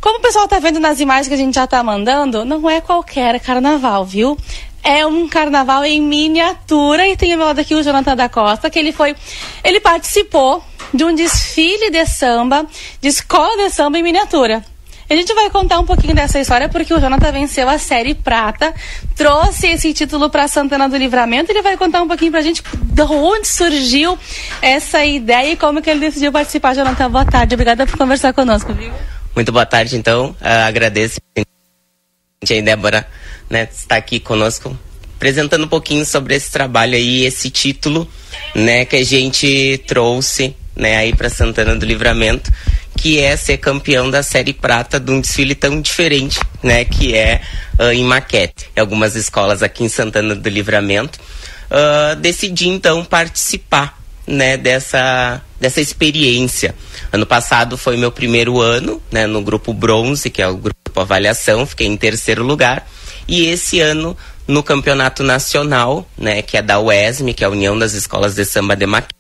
como o pessoal tá vendo nas imagens que a gente já tá mandando, não é qualquer carnaval, viu? É um carnaval em miniatura e tem ao meu lado aqui o Jonathan da Costa, que ele foi, ele participou de um desfile de samba, de escola de samba em miniatura. A gente vai contar um pouquinho dessa história porque o Jonathan venceu a série prata, trouxe esse título para Santana do Livramento. Ele vai contar um pouquinho pra gente de onde surgiu essa ideia e como que ele decidiu participar. Jonathan, boa tarde. Obrigada por conversar conosco, viu?
Muito boa tarde, então. Uh, agradeço a Débora né, estar aqui conosco, apresentando um pouquinho sobre esse trabalho aí, esse título, né, que a gente trouxe, né, aí para Santana do Livramento, que é ser campeão da série prata de um desfile tão diferente, né, que é uh, em maquete. Em algumas escolas aqui em Santana do Livramento, uh, decidi então participar né, dessa, dessa experiência. Ano passado foi meu primeiro ano né, no grupo Bronze, que é o grupo Avaliação, fiquei em terceiro lugar. E esse ano no campeonato nacional, né, que é da UESM, que é a União das Escolas de Samba de Maquete,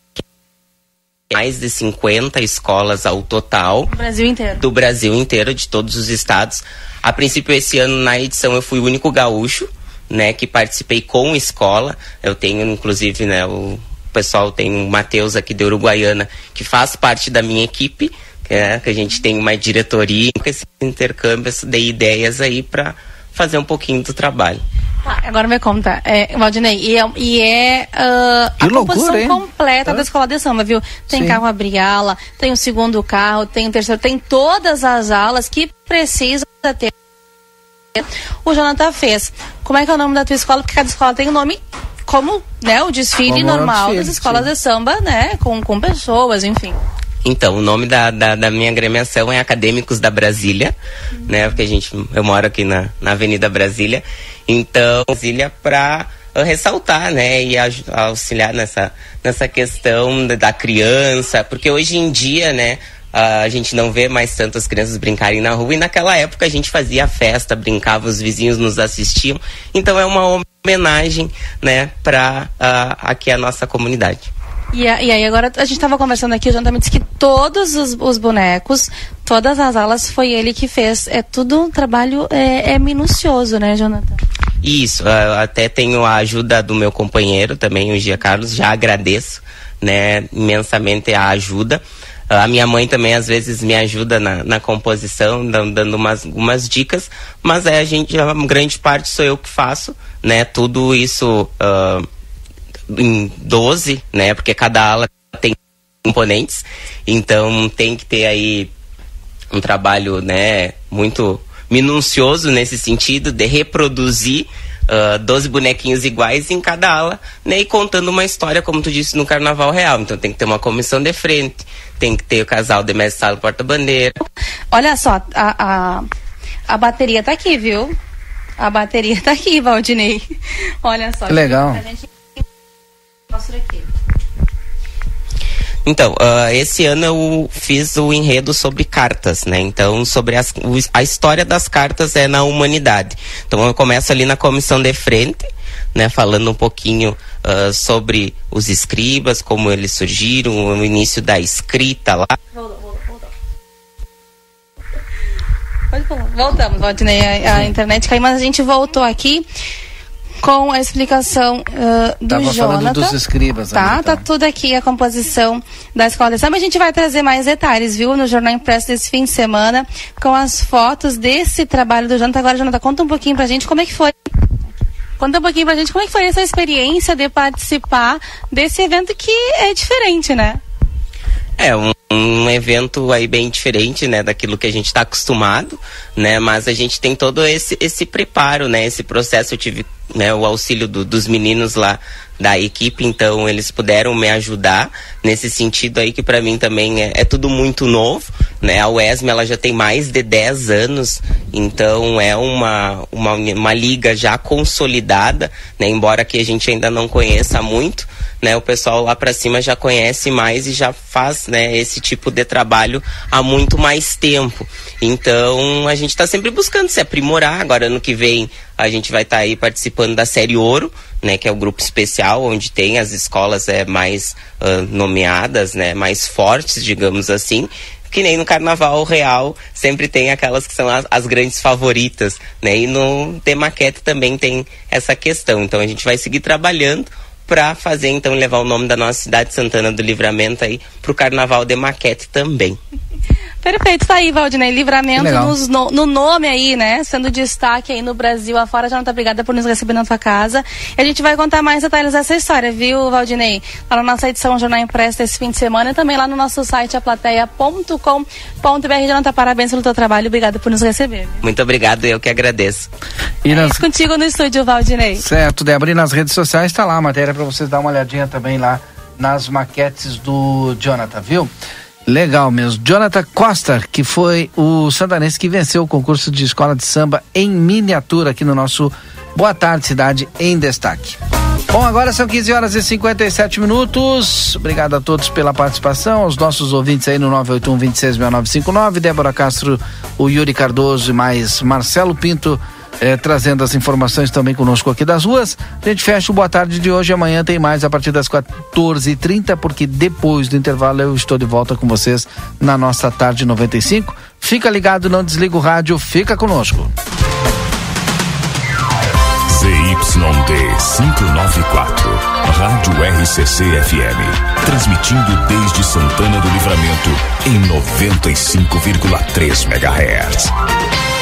mais de 50 escolas ao total.
Do Brasil inteiro.
Do Brasil inteiro, de todos os estados. A princípio, esse ano, na edição, eu fui o único gaúcho, né, que participei com escola. Eu tenho, inclusive, né, o pessoal tem o Matheus aqui de Uruguaiana, que faz parte da minha equipe, que, é, que a gente tem uma diretoria, esse intercâmbio de ideias aí para fazer um pouquinho do trabalho.
Tá, agora me conta, é, Valdinei, e é, e é uh, a loucura, composição hein? completa ah. da escola de samba, viu? Tem Sim. carro abriala, tem o segundo carro, tem o terceiro, tem todas as alas que precisa ter. O Jonathan fez. Como é que é o nome da tua escola? Porque cada escola tem um nome como né, o desfile como normal desfile, das escolas sim. de samba, né? Com, com pessoas, enfim.
Então, o nome da, da, da, minha agremiação é Acadêmicos da Brasília, uhum. né? Porque a gente, eu moro aqui na, na Avenida Brasília. Então, Brasília para ressaltar, né? E auxiliar nessa, nessa questão da criança. Porque hoje em dia, né? a gente não vê mais tantas crianças brincarem na rua e naquela época a gente fazia festa, brincava, os vizinhos nos assistiam. Então é uma homenagem, né, para uh, aqui a nossa comunidade.
E, e, aí agora a gente estava conversando aqui, o Jonathan me disse que todos os, os, bonecos, todas as alas foi ele que fez. É tudo um trabalho é, é minucioso, né, Jonathan?
Isso, uh, até tenho a ajuda do meu companheiro também, o Gia Carlos, já agradeço, né, imensamente a ajuda. A minha mãe também às vezes me ajuda na, na composição, dando umas, umas dicas, mas é a gente, a grande parte sou eu que faço, né? Tudo isso uh, em 12, né? Porque cada ala tem componentes, então tem que ter aí um trabalho, né? Muito minucioso nesse sentido de reproduzir uh, 12 bonequinhos iguais em cada ala, né? E contando uma história, como tu disse, no carnaval real. Então tem que ter uma comissão de frente, tem que ter o casal de mestre sala porta-bandeira.
Olha só, a, a, a bateria tá aqui, viu? A bateria tá aqui, Valdinei. Olha só.
Que legal.
A gente mostra aqui.
Então, uh, esse ano eu fiz o enredo sobre cartas, né? Então, sobre as, a história das cartas é na humanidade. Então, eu começo ali na comissão de frente, né? Falando um pouquinho uh, sobre os escribas, como eles surgiram, o início da escrita lá.
Pode falar. Voltamos, Valdinei. A, a internet caiu, mas a gente voltou aqui com a explicação uh, do
Tava
Jonathan.
falando dos escribas.
Tá,
ali,
tá tudo aqui a composição da escola de samba. A gente vai trazer mais detalhes, viu, no Jornal Impresso desse fim de semana, com as fotos desse trabalho do Jonathan. Agora, Jonathan, conta um pouquinho pra gente como é que foi. Conta um pouquinho pra gente como é que foi essa experiência de participar desse evento que é diferente, né?
É um, um, evento aí bem diferente, né, daquilo que a gente está acostumado, né, mas a gente tem todo esse, esse preparo, né, esse processo. Eu tive né, o auxílio do, dos meninos lá da equipe, então eles puderam me ajudar nesse sentido aí que para mim também é, é, tudo muito novo, né? A UESM ela já tem mais de 10 anos, então é uma, uma, uma liga já consolidada, né? Embora que a gente ainda não conheça muito, né? O pessoal lá para cima já conhece mais e já faz, né, esse tipo de trabalho há muito mais tempo. Então, a gente está sempre buscando se aprimorar. Agora ano que vem a gente vai estar tá aí participando da série Ouro, né, que é o grupo especial onde tem as escolas é mais uh, nomeadas, né, mais fortes, digamos assim que nem no carnaval real sempre tem aquelas que são as, as, grandes favoritas, né? E no Demaquete também tem essa questão. Então a gente vai seguir trabalhando para fazer então levar o nome da nossa cidade Santana do Livramento aí pro Carnaval de Maquete também.
Perfeito, tá aí, Valdinei. Livramento nos, no, no, nome aí, né? Sendo destaque aí no Brasil afora. Já não tá obrigada por nos receber na tua casa. E a gente vai contar mais detalhes dessa história, viu, Valdinei? Lá na nossa edição Jornal Impresso esse fim de semana e também lá no nosso site aplateia.com.br. Jonathan, parabéns pelo teu trabalho. Obrigada por nos receber.
Muito obrigado, eu que agradeço.
E é nas... contigo no estúdio, Valdinei.
Certo, Débora. E nas redes sociais tá lá a matéria para vocês dar uma olhadinha também lá nas maquetes do Jonathan, viu? Legal mesmo. Jonathan Costa, que foi o santanense que venceu o concurso de escola de samba em miniatura aqui no nosso Boa Tarde Cidade em Destaque. Bom, agora são 15 horas e 57 minutos. Obrigado a todos pela participação, aos nossos ouvintes aí no 981 266959, Débora Castro, o Yuri Cardoso e mais Marcelo Pinto é, trazendo as informações também conosco aqui das ruas. A gente fecha o Boa Tarde de hoje. Amanhã tem mais a partir das 14h30, porque depois do intervalo eu estou de volta com vocês na nossa Tarde 95. Fica ligado, não desliga o rádio, fica conosco.
ZYD 594, Rádio RCC FM. Transmitindo desde Santana do Livramento em 95,3 MHz.